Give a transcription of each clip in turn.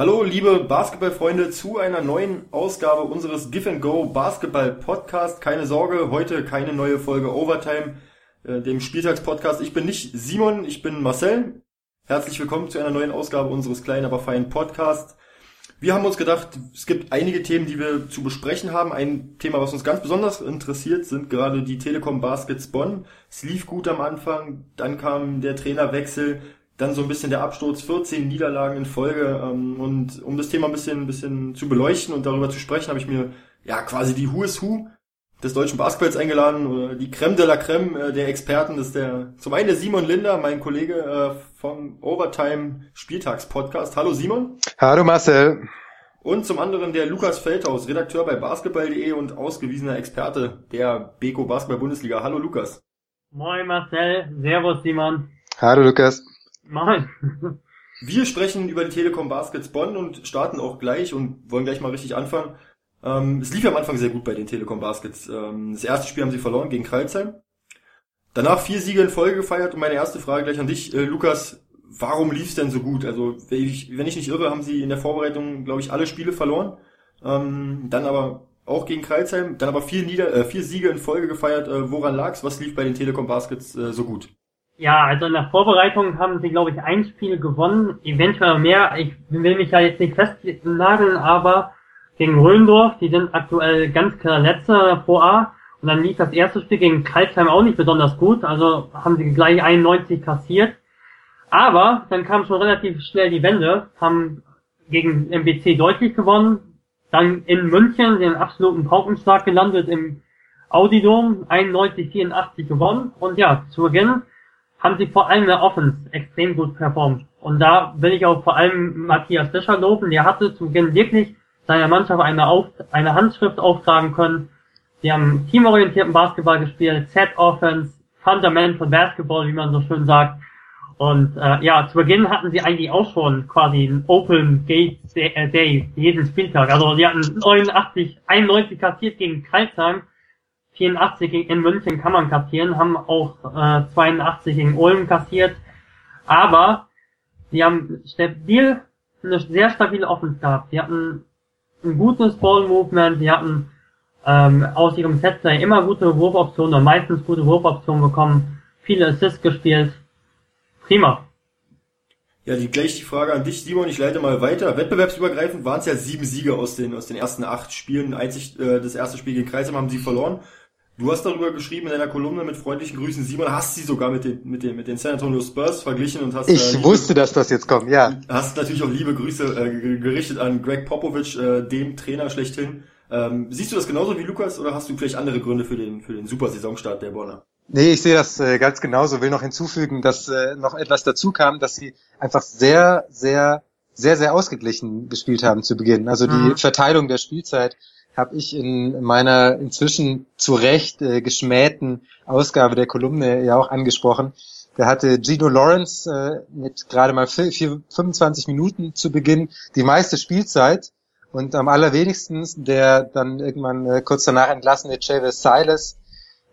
Hallo, liebe Basketballfreunde, zu einer neuen Ausgabe unseres Give and Go Basketball Podcast. Keine Sorge, heute keine neue Folge Overtime, äh, dem Spieltagspodcast. Ich bin nicht Simon, ich bin Marcel. Herzlich willkommen zu einer neuen Ausgabe unseres kleinen, aber feinen Podcasts. Wir haben uns gedacht, es gibt einige Themen, die wir zu besprechen haben. Ein Thema, was uns ganz besonders interessiert, sind gerade die Telekom Baskets Bonn. Es lief gut am Anfang, dann kam der Trainerwechsel, dann so ein bisschen der Absturz, 14 Niederlagen in Folge. Ähm, und um das Thema ein bisschen, ein bisschen zu beleuchten und darüber zu sprechen, habe ich mir ja quasi die Who is Who des deutschen Basketballs eingeladen oder die Creme de la Creme äh, der Experten. Das ist der zum einen der Simon Linder, mein Kollege äh, vom Overtime Spieltagspodcast. Hallo Simon. Hallo Marcel. Und zum anderen der Lukas Feldhaus, Redakteur bei basketball.de und ausgewiesener Experte der Beko Basketball Bundesliga. Hallo Lukas. Moin Marcel, Servus Simon. Hallo Lukas. Moin. Wir sprechen über die Telekom Baskets Bonn und starten auch gleich und wollen gleich mal richtig anfangen. Ähm, es lief am Anfang sehr gut bei den Telekom Baskets. Ähm, das erste Spiel haben sie verloren gegen Kreilsheim. Danach vier Siege in Folge gefeiert und meine erste Frage gleich an dich, äh, Lukas. Warum lief es denn so gut? Also, wenn ich, wenn ich nicht irre, haben sie in der Vorbereitung, glaube ich, alle Spiele verloren. Ähm, dann aber auch gegen Kreilsheim, dann aber vier, Nieder äh, vier Siege in Folge gefeiert. Äh, woran lag's? Was lief bei den Telekom Baskets äh, so gut? Ja, also in der Vorbereitung haben sie, glaube ich, ein Spiel gewonnen, eventuell mehr. Ich will mich da jetzt nicht festnageln, aber gegen Röndorf, die sind aktuell ganz klar letzter Pro A. Und dann lief das erste Spiel gegen Kalsheim auch nicht besonders gut, also haben sie gleich 91 kassiert. Aber dann kam schon relativ schnell die Wende, haben gegen MBC deutlich gewonnen, dann in München den absoluten Paukenschlag gelandet im Audidom, 91-84 gewonnen und ja, zu Beginn haben sie vor allem in der Offense extrem gut performt. Und da will ich auch vor allem Matthias Fischer loben. Der hatte zu Beginn wirklich seiner Mannschaft eine, Auf eine Handschrift auftragen können. Sie haben teamorientierten Basketball gespielt, Set Offense, Fundamental Basketball, wie man so schön sagt. Und äh, ja, zu Beginn hatten sie eigentlich auch schon quasi einen Open Gate Day jeden Spieltag. Also sie hatten 89, 91 kassiert gegen Kreisheim 84 in München kann man kassieren, haben auch äh, 82 in Ulm kassiert, aber sie haben stabil, eine sehr stabile Offense gehabt. Sie hatten ein gutes Ball-Movement, sie hatten ähm, aus ihrem Setplay immer gute Wurfoptionen oder meistens gute Wurfoptionen bekommen, viele Assists gespielt. Prima. Ja, die, gleich die Frage an dich, Simon. Ich leite mal weiter. Wettbewerbsübergreifend waren es ja sieben Siege aus den, aus den ersten acht Spielen. Einzig äh, das erste Spiel gegen Kreisheim haben sie verloren. Du hast darüber geschrieben in deiner Kolumne mit freundlichen Grüßen, Simon, hast sie sogar mit den, mit den, mit den San Antonio Spurs verglichen und hast. Ich äh, wusste, dass das jetzt kommt, ja. Hast natürlich auch liebe Grüße äh, gerichtet an Greg Popovich, äh, dem Trainer schlechthin. Ähm, siehst du das genauso wie Lukas oder hast du vielleicht andere Gründe für den, für den super Saisonstart der Bonner? Nee, ich sehe das äh, ganz genauso. Will noch hinzufügen, dass äh, noch etwas dazu kam, dass sie einfach sehr, sehr, sehr, sehr ausgeglichen gespielt haben zu Beginn. Also die mhm. Verteilung der Spielzeit habe ich in meiner inzwischen zu Recht äh, geschmähten Ausgabe der Kolumne ja auch angesprochen. Da hatte Gino Lawrence äh, mit gerade mal 4, 4, 25 Minuten zu Beginn die meiste Spielzeit und am allerwenigsten der dann irgendwann äh, kurz danach entlassene Chavis Silas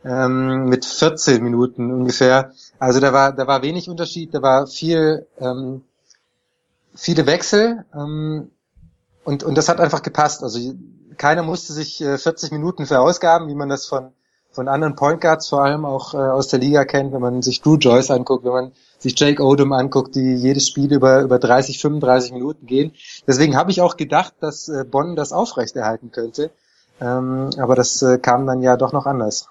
ähm, mit 14 Minuten ungefähr. Also da war da war wenig Unterschied, da war viel ähm, viele Wechsel ähm, und und das hat einfach gepasst. Also keiner musste sich äh, 40 Minuten verausgaben, wie man das von von anderen Point Guards vor allem auch äh, aus der Liga kennt, wenn man sich Drew Joyce anguckt, wenn man sich Jake Odom anguckt, die jedes Spiel über über 30, 35 Minuten gehen. Deswegen habe ich auch gedacht, dass äh, Bonn das aufrechterhalten könnte, ähm, aber das äh, kam dann ja doch noch anders.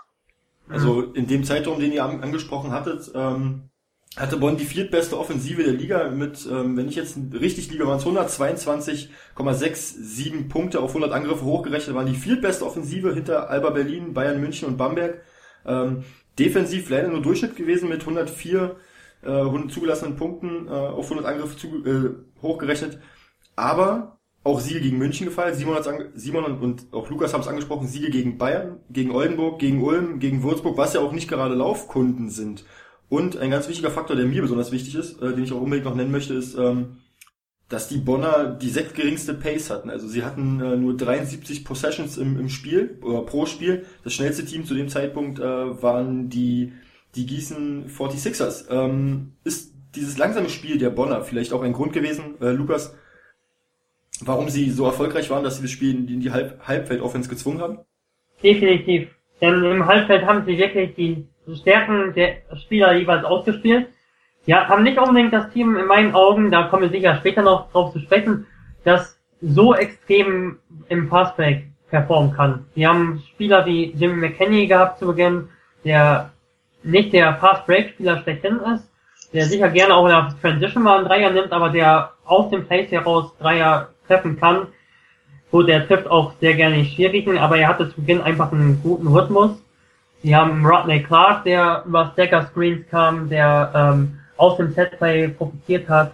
Also in dem Zeitraum, den ihr angesprochen hattet, ähm, hatte Bonn die viertbeste Offensive der Liga mit, ähm, wenn ich jetzt richtig liege, waren es 122,67 Punkte auf 100 Angriffe hochgerechnet, waren die viertbeste Offensive hinter Alba Berlin, Bayern München und Bamberg. Ähm, defensiv leider nur Durchschnitt gewesen mit 104 äh, 100 zugelassenen Punkten äh, auf 100 Angriffe zu, äh, hochgerechnet. Aber auch Siege gegen München gefallen. Simon, Simon und auch Lukas haben es angesprochen, Siege gegen Bayern, gegen Oldenburg, gegen Ulm, gegen Würzburg, was ja auch nicht gerade Laufkunden sind. Und ein ganz wichtiger Faktor, der mir besonders wichtig ist, äh, den ich auch unbedingt noch nennen möchte, ist, ähm, dass die Bonner die sechstgeringste Pace hatten. Also sie hatten äh, nur 73 Possessions im, im Spiel oder pro Spiel. Das schnellste Team zu dem Zeitpunkt äh, waren die, die Gießen 46ers. Ähm, ist dieses langsame Spiel der Bonner vielleicht auch ein Grund gewesen, äh, Lukas, warum sie so erfolgreich waren, dass sie das Spiel in die Halb Halbfeld-Offense gezwungen haben? Definitiv. Denn im Halbfeld haben sie wirklich die Stärken der Spieler jeweils ausgespielt. Ja, haben nicht unbedingt das Team in meinen Augen, da kommen wir sicher später noch drauf zu sprechen, das so extrem im Fastback performen kann. Sie haben Spieler wie Jimmy McKenney gehabt zu Beginn, der nicht der Fast-Break-Spieler schlechthin ist, der sicher gerne auch in der Transition mal einen Dreier nimmt, aber der aus dem Place heraus Dreier treffen kann. Gut, der trifft auch sehr gerne die Schwierigen, aber er hatte zu Beginn einfach einen guten Rhythmus. Sie haben Rodney Clark, der über Stacker Screens kam, der ähm, aus dem Setplay profitiert hat.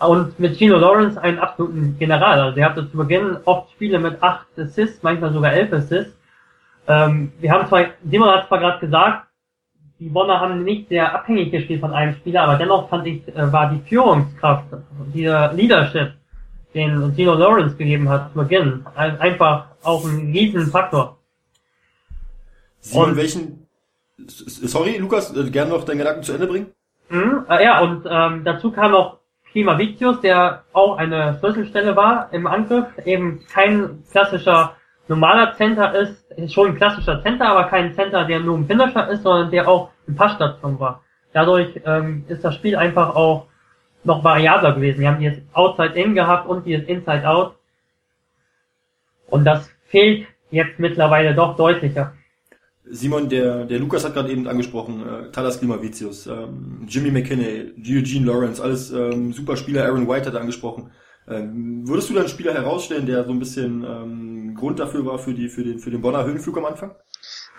Und mit Gino Lawrence einen absoluten General. Also er hatte zu Beginn oft Spiele mit acht Assists, manchmal sogar elf Assists. Ähm, wir haben zwar, Simon hat zwar gerade gesagt, die Bonner haben nicht sehr abhängig gespielt von einem Spieler, aber dennoch fand ich, äh, war die Führungskraft, dieser Leadership, den Gino Lawrence gegeben hat zu Beginn, einfach auch ein riesen Faktor. Simon, und, welchen, sorry, Lukas, äh, gerne noch deinen Gedanken zu Ende bringen? Mh, äh, ja, und ähm, dazu kam noch Klimavicius, der auch eine Schlüsselstelle war im Angriff, eben kein klassischer normaler Center ist, ist schon ein klassischer Center, aber kein Center, der nur ein Finisher ist, sondern der auch eine Passstation war. Dadurch ähm, ist das Spiel einfach auch noch variabler gewesen. Wir haben die jetzt Outside-In gehabt und die jetzt Inside-Out. Und das fehlt jetzt mittlerweile doch deutlicher. Simon, der, der Lukas hat gerade eben angesprochen, äh, Talas Klimavicius, ähm, Jimmy McKinney, Eugene Lawrence, alles ähm, super Spieler, Aaron White hat angesprochen. Ähm, würdest du dann einen Spieler herausstellen, der so ein bisschen ähm, Grund dafür war für, die, für, den, für den Bonner Höhenflug am Anfang?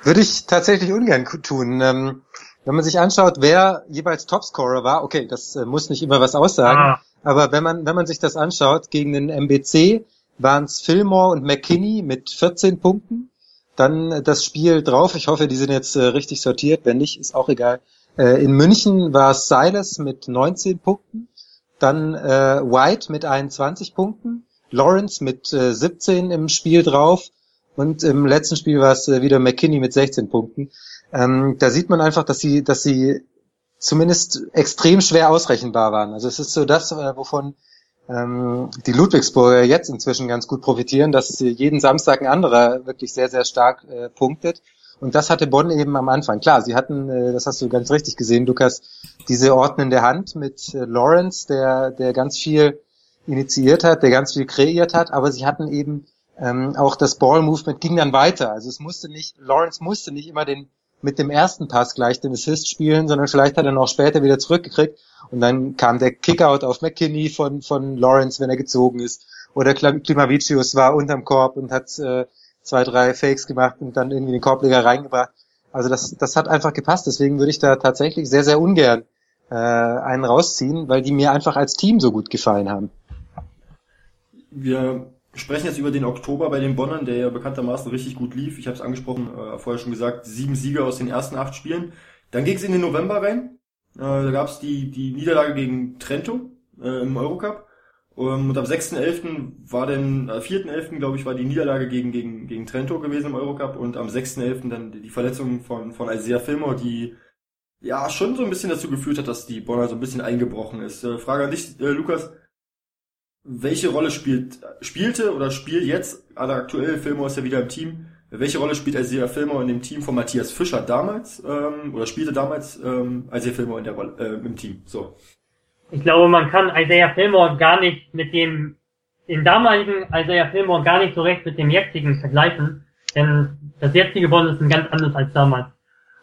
Würde ich tatsächlich ungern tun. Ähm, wenn man sich anschaut, wer jeweils Topscorer war, okay, das äh, muss nicht immer was aussagen, ah. aber wenn man, wenn man sich das anschaut, gegen den MBC waren es Fillmore und McKinney mit 14 Punkten. Dann das Spiel drauf, ich hoffe, die sind jetzt äh, richtig sortiert, wenn nicht, ist auch egal. Äh, in München war Silas mit 19 Punkten dann äh, White mit 21 Punkten, Lawrence mit äh, 17 im Spiel drauf und im letzten Spiel war es äh, wieder McKinney mit 16 Punkten. Ähm, da sieht man einfach, dass sie, dass sie zumindest extrem schwer ausrechenbar waren. Also es ist so das, äh, wovon ähm, die Ludwigsburger jetzt inzwischen ganz gut profitieren, dass jeden Samstag ein anderer wirklich sehr, sehr stark äh, punktet. Und das hatte Bonn eben am Anfang. Klar, sie hatten, äh, das hast du ganz richtig gesehen, Lukas, diese ordnende Hand mit äh, Lawrence, der, der ganz viel initiiert hat, der ganz viel kreiert hat, aber sie hatten eben ähm, auch das Ball-Movement ging dann weiter. Also es musste nicht, Lawrence musste nicht immer den mit dem ersten Pass gleich den Assist spielen, sondern vielleicht hat er noch später wieder zurückgekriegt und dann kam der Kickout auf McKinney von, von Lawrence, wenn er gezogen ist. Oder Klimavicius war unterm Korb und hat äh, zwei, drei Fakes gemacht und dann irgendwie den Korbleger reingebracht. Also das, das hat einfach gepasst. Deswegen würde ich da tatsächlich sehr, sehr ungern äh, einen rausziehen, weil die mir einfach als Team so gut gefallen haben. Wir sprechen jetzt über den Oktober bei den Bonnern, der ja bekanntermaßen richtig gut lief. Ich habe es angesprochen, äh, vorher schon gesagt, sieben Siege aus den ersten acht Spielen. Dann ging es in den November rein. Äh, da gab es die, die Niederlage gegen Trento äh, im Eurocup. Ähm, und am 6.11. war dann, äh, 4.11. glaube ich, war die Niederlage gegen, gegen, gegen Trento gewesen im Eurocup und am 6.11. dann die Verletzung von, von Isaiah Filmer, die ja schon so ein bisschen dazu geführt hat, dass die Bonner so ein bisschen eingebrochen ist. Äh, Frage an dich, äh, Lukas. Welche Rolle spielt, spielte oder spielt jetzt, also aktuell, Filmer ist ja wieder im Team, welche Rolle spielt Isaiah Filmer in dem Team von Matthias Fischer damals, ähm, oder spielte damals ähm, Isaiah Filmer in der Rolle, äh, im Team? So ich glaube, man kann Isaiah Fillmore gar nicht mit dem, den damaligen Isaiah Fillmore gar nicht so recht mit dem jetzigen vergleichen, denn das jetzige Bond ist ein ganz anderes als damals.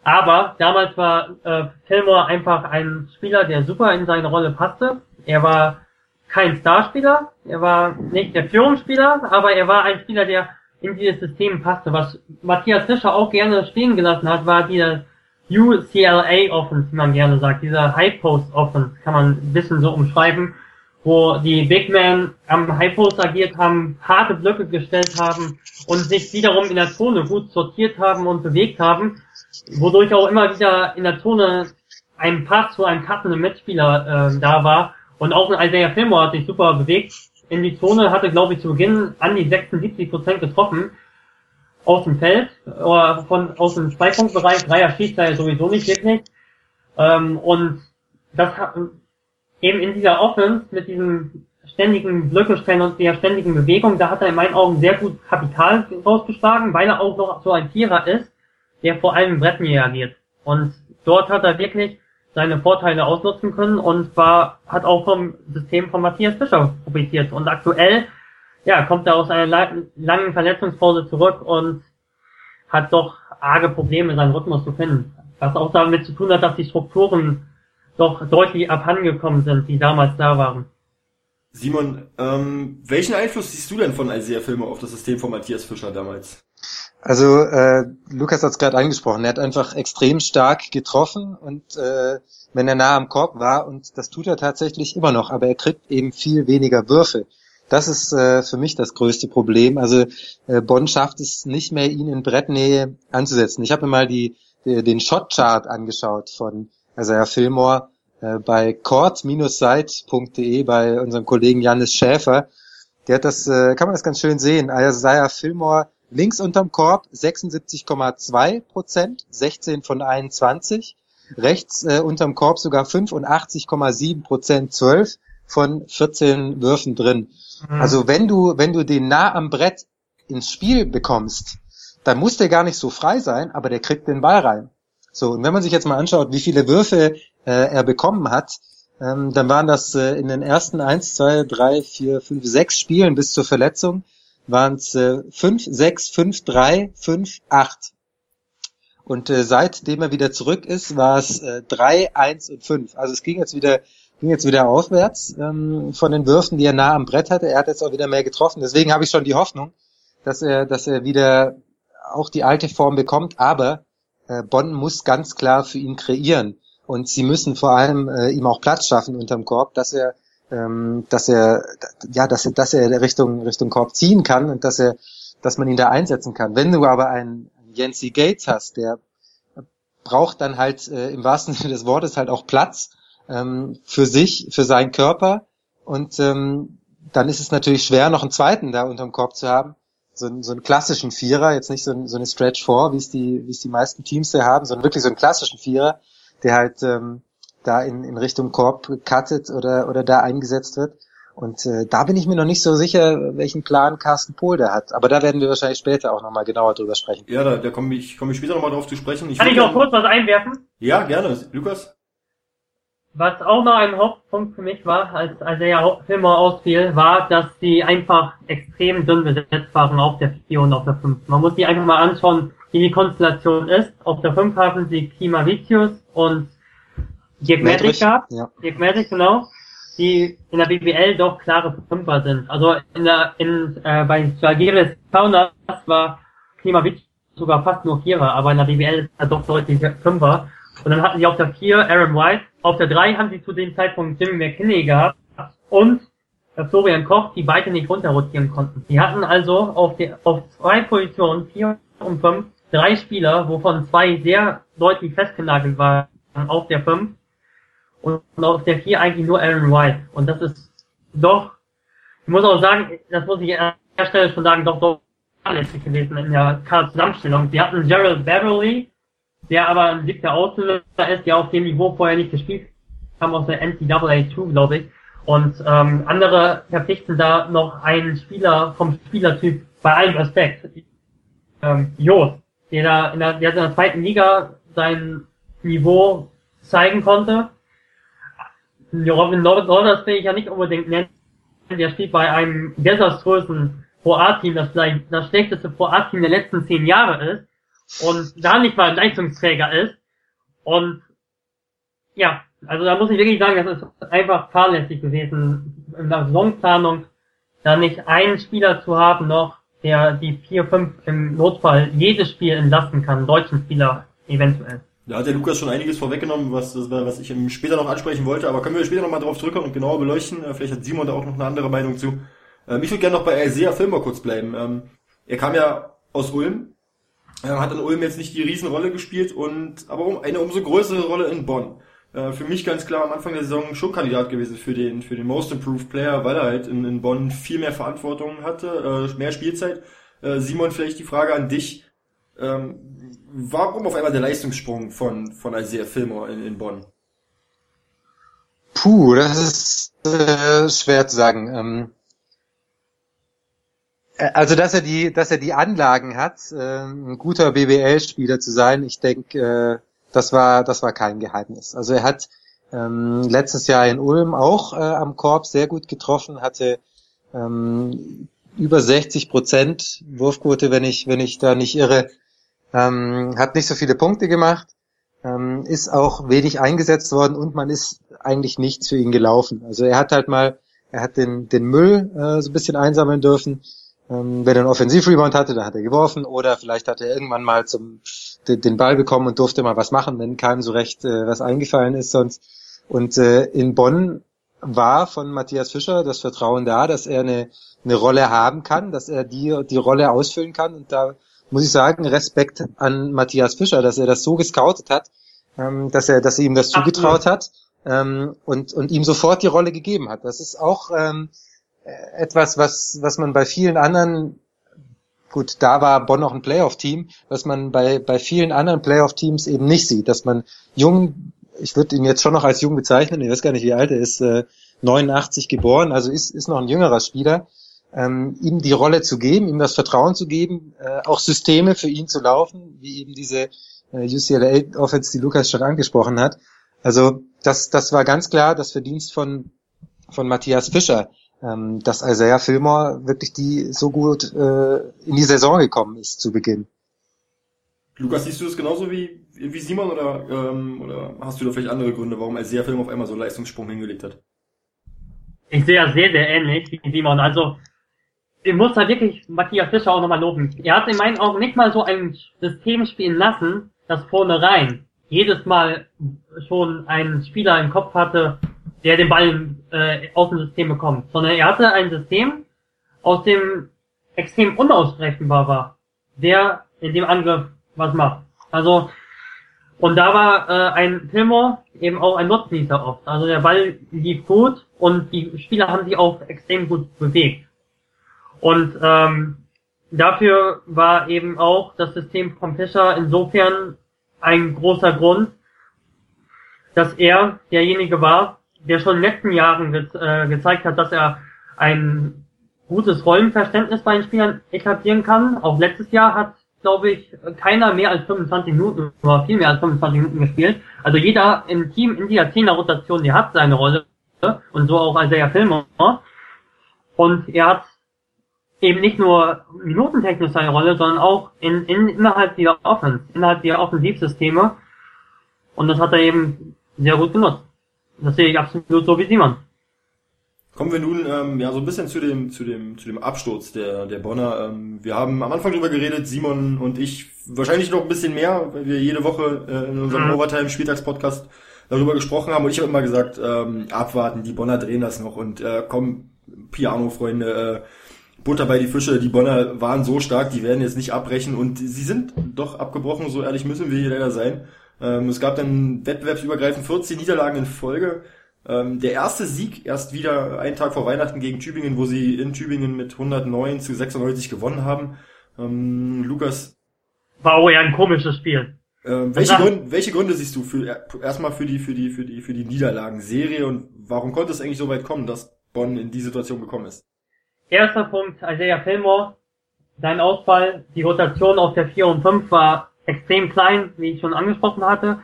Aber damals war äh, Fillmore einfach ein Spieler, der super in seine Rolle passte. Er war kein Starspieler, er war nicht der Führungsspieler, aber er war ein Spieler, der in dieses System passte. Was Matthias Fischer auch gerne stehen gelassen hat, war dieser UCLA Offense, wie man gerne sagt, dieser High Post Offense, kann man ein bisschen so umschreiben, wo die Big Men am High Post agiert haben, harte Blöcke gestellt haben und sich wiederum in der Zone gut sortiert haben und bewegt haben, wodurch auch immer wieder in der Zone ein Pass zu einem passenden Mitspieler äh, da war und auch ein Isaiah Fillmore hat sich super bewegt in die Zone, hatte glaube ich zu Beginn an die 76 Prozent getroffen aus dem Feld oder von aus dem Zweipunktbereich. Dreier schießt er sowieso nicht wirklich. Ähm, und das hat eben in dieser Offense mit diesem ständigen Blöcke stellen und der ständigen Bewegung, da hat er in meinen Augen sehr gut Kapital rausgeschlagen, weil er auch noch so ein Vierer ist, der vor allem Brettnähe agiert. Und dort hat er wirklich seine Vorteile ausnutzen können und war, hat auch vom System von Matthias Fischer profitiert. Und aktuell, ja, kommt er aus einer langen Verletzungspause zurück und hat doch arge Probleme, seinen Rhythmus zu finden. Was auch damit zu tun hat, dass die Strukturen doch deutlich abhandengekommen sind, die damals da waren. Simon, ähm, welchen Einfluss siehst du denn von Isaiah Filmer auf das System von Matthias Fischer damals? Also äh, Lukas hat es gerade angesprochen, er hat einfach extrem stark getroffen und äh, wenn er nah am Korb war und das tut er tatsächlich immer noch, aber er kriegt eben viel weniger Würfe. Das ist äh, für mich das größte Problem. Also äh, Bonn schafft es nicht mehr, ihn in Brettnähe anzusetzen. Ich habe mir mal die, die, den Shot-Chart angeschaut von Isaiah Fillmore äh, bei court-site.de bei unserem Kollegen Janis Schäfer. Der hat das, äh, kann man das ganz schön sehen. Isaiah Fillmore links unterm Korb 76,2 Prozent, 16 von 21. Rechts äh, unterm Korb sogar 85,7 Prozent, 12 von 14 Würfen drin. Mhm. Also wenn du, wenn du den nah am Brett ins Spiel bekommst, dann muss der gar nicht so frei sein, aber der kriegt den Ball rein. So, und wenn man sich jetzt mal anschaut, wie viele Würfe äh, er bekommen hat, ähm, dann waren das äh, in den ersten eins, zwei, drei, vier, fünf, sechs Spielen bis zur Verletzung waren es äh, 5, 6, 5, 3, 5, 8. Und äh, seitdem er wieder zurück ist, war es äh, 3, 1 und 5. Also es ging jetzt wieder ging jetzt wieder aufwärts ähm, von den Würfen, die er nah am Brett hatte. Er hat jetzt auch wieder mehr getroffen. Deswegen habe ich schon die Hoffnung, dass er, dass er wieder auch die alte Form bekommt. Aber äh, Bonn muss ganz klar für ihn kreieren. Und sie müssen vor allem äh, ihm auch Platz schaffen unterm Korb, dass er ähm, dass er ja, dass er, dass er Richtung Richtung Korb ziehen kann und dass er, dass man ihn da einsetzen kann. Wenn du aber einen Yancy Gates hast, der braucht dann halt äh, im wahrsten Sinne des Wortes halt auch Platz ähm, für sich, für seinen Körper und ähm, dann ist es natürlich schwer, noch einen zweiten da unterm Korb zu haben. So, so einen klassischen Vierer, jetzt nicht so, so eine Stretch 4, wie es die, wie es die meisten Teams da haben, sondern wirklich so einen klassischen Vierer, der halt ähm, da in, in Richtung Korb cuttet oder, oder da eingesetzt wird. Und äh, da bin ich mir noch nicht so sicher, welchen Plan Carsten Pohl da hat. Aber da werden wir wahrscheinlich später auch nochmal genauer drüber sprechen. Ja, da, da komme ich, komm ich später nochmal drauf zu sprechen. Ich Kann ich noch kurz was einwerfen? Ja, gerne. Lukas? Was auch noch ein Hauptpunkt für mich war, als, als er ja Filmer ausfiel, war, dass sie einfach extrem dünn besetzt waren auf der 4 und auf der 5. Man muss sich einfach mal anschauen, wie die Konstellation ist. Auf der 5 haben sie Klimavicius und Dirk Magic gab, ja. Dirk Magic, genau, die in der BBL doch klare Fünfer sind. Also in der, in, äh, bei Jagiris Kaunas war Klimavic sogar fast nur Vierer, aber in der BBL ist er doch deutlich Fünfer. Und dann hatten sie auf der 4 Aaron White, auf der 3 haben sie zu dem Zeitpunkt Jimmy McKinney gehabt und Florian Koch, die beide nicht runterrotieren konnten. Die hatten also auf, die, auf zwei Positionen, 4 und 5, drei Spieler, wovon zwei sehr deutlich festgenagelt waren auf der 5 und auf der 4 eigentlich nur Aaron White. Und das ist doch, ich muss auch sagen, das muss ich an der Stelle schon sagen, doch doch fahrlässig gewesen in der Zusammenstellung. Sie hatten Gerald Beverly, der aber ein dicker Auslöser ist, der auf dem Niveau vorher nicht gespielt kam aus der NCAA 2, glaube ich. Und ähm, andere verpflichten da noch einen Spieler vom Spielertyp bei allem Respekt. Ähm, Jost, der da in der, der in der zweiten Liga sein Niveau zeigen konnte Robin Rollers will ich ja nicht unbedingt nennen. Der steht bei einem desaströsen Pro-A-Team, das vielleicht das schlechteste Pro-A-Team der letzten zehn Jahre ist und da nicht mal Leistungsträger ist. Und ja, also da muss ich wirklich sagen, das ist einfach fahrlässig gewesen in der Saisonplanung, da nicht einen Spieler zu haben noch, der die 4-5 im Notfall jedes Spiel entlasten kann, deutschen Spieler eventuell. Da hat der Lukas schon einiges vorweggenommen, was, was ich später noch ansprechen wollte, aber können wir später nochmal drauf zurückkommen und genauer beleuchten. Äh, vielleicht hat Simon da auch noch eine andere Meinung zu. Ähm, ich würde gerne noch bei Isaiah Filmer kurz bleiben. Ähm, er kam ja aus Ulm, hat in Ulm jetzt nicht die Riesenrolle gespielt und aber eine umso größere Rolle in Bonn. Äh, für mich ganz klar am Anfang der Saison schon Kandidat gewesen für den für den Most Improved Player, weil er halt in, in Bonn viel mehr Verantwortung hatte, äh, mehr Spielzeit. Simon, vielleicht die Frage an dich. Ähm, warum auf einmal der Leistungssprung von, von Isaiah Fillmore in, in Bonn? Puh, das ist äh, schwer zu sagen. Ähm, äh, also dass er die, dass er die Anlagen hat, äh, ein guter BBL-Spieler zu sein, ich denke, äh, das war, das war kein Geheimnis. Also er hat ähm, letztes Jahr in Ulm auch äh, am Korb sehr gut getroffen, hatte ähm, über 60 Prozent Wurfquote, wenn ich, wenn ich da nicht irre, ähm, hat nicht so viele Punkte gemacht, ähm, ist auch wenig eingesetzt worden und man ist eigentlich nichts für ihn gelaufen. Also er hat halt mal, er hat den, den Müll äh, so ein bisschen einsammeln dürfen. Ähm, wenn er einen Offensivrebound hatte, dann hat er geworfen oder vielleicht hat er irgendwann mal zum den, den Ball bekommen und durfte mal was machen, wenn keinem so recht äh, was eingefallen ist sonst. Und äh, in Bonn war von Matthias Fischer das Vertrauen da, dass er eine, eine Rolle haben kann, dass er die, die Rolle ausfüllen kann. Und da muss ich sagen, Respekt an Matthias Fischer, dass er das so gescoutet hat, ähm, dass er, dass er ihm das zugetraut hat ähm, und, und ihm sofort die Rolle gegeben hat. Das ist auch ähm, etwas, was, was man bei vielen anderen, gut, da war Bonn noch ein Playoff-Team, was man bei, bei vielen anderen Playoff-Teams eben nicht sieht, dass man jung ich würde ihn jetzt schon noch als jung bezeichnen, ich weiß gar nicht, wie alt er ist, äh, 89 geboren, also ist, ist noch ein jüngerer Spieler, ähm, ihm die Rolle zu geben, ihm das Vertrauen zu geben, äh, auch Systeme für ihn zu laufen, wie eben diese äh, UCLA Offense, die Lukas schon angesprochen hat. Also das, das war ganz klar das Verdienst von, von Matthias Fischer, ähm, dass Isaiah Fillmore wirklich die so gut äh, in die Saison gekommen ist zu Beginn. Lukas, siehst du das genauso wie, wie Simon oder, ähm, oder hast du da vielleicht andere Gründe, warum Isaiah Film auf einmal so einen Leistungssprung hingelegt hat? Ich sehe das sehr, sehr ähnlich wie Simon. Also, ich muss da wirklich Matthias Fischer auch nochmal loben. Er hat in meinen Augen nicht mal so ein System spielen lassen, das vorne rein jedes Mal schon einen Spieler im Kopf hatte, der den Ball äh, aus dem System bekommt, sondern er hatte ein System, aus dem extrem unausrechenbar war, der in dem Angriff was macht. Also, und da war äh, ein Fillmore eben auch ein Nutznießer oft. Also der Ball lief gut und die Spieler haben sich auch extrem gut bewegt. Und ähm, dafür war eben auch das System von Fischer insofern ein großer Grund, dass er derjenige war, der schon in den letzten Jahren ge äh, gezeigt hat, dass er ein gutes Rollenverständnis bei den Spielern etablieren kann. Auch letztes Jahr hat glaube ich, keiner mehr als 25 Minuten oder viel mehr als 25 Minuten gespielt. Also jeder im Team in dieser 10er Rotation, der hat seine Rolle und so auch Isaiah Filmer. Und er hat eben nicht nur minutentechnisch seine Rolle, sondern auch in, in, innerhalb der Offense, innerhalb der Offensivsysteme. Und das hat er eben sehr gut genutzt. Das sehe ich absolut so wie Simon. Kommen wir nun ähm, ja so ein bisschen zu dem zu dem zu dem Absturz der der Bonner. Ähm, wir haben am Anfang drüber geredet, Simon und ich wahrscheinlich noch ein bisschen mehr, weil wir jede Woche äh, in unserem mhm. Overtime Spieltagspodcast darüber gesprochen haben und ich habe immer gesagt, ähm, abwarten, die Bonner drehen das noch und äh, komm Piano Freunde, äh, Butter bei die Fische, die Bonner waren so stark, die werden jetzt nicht abbrechen und sie sind doch abgebrochen, so ehrlich müssen wir hier leider sein. Ähm, es gab dann wettbewerbsübergreifend 14 Niederlagen in Folge. Ähm, der erste Sieg erst wieder einen Tag vor Weihnachten gegen Tübingen, wo sie in Tübingen mit 109 zu 96 gewonnen haben. Ähm, Lukas. War auch eher ein komisches Spiel. Ähm, welche, Gründe, welche Gründe siehst du für erstmal für die für die für die für die Niederlagenserie und warum konnte es eigentlich so weit kommen, dass Bonn in die Situation gekommen ist? Erster Punkt, Isaiah Fillmore, sein Ausfall, die Rotation auf der 4 und 5 war extrem klein, wie ich schon angesprochen hatte.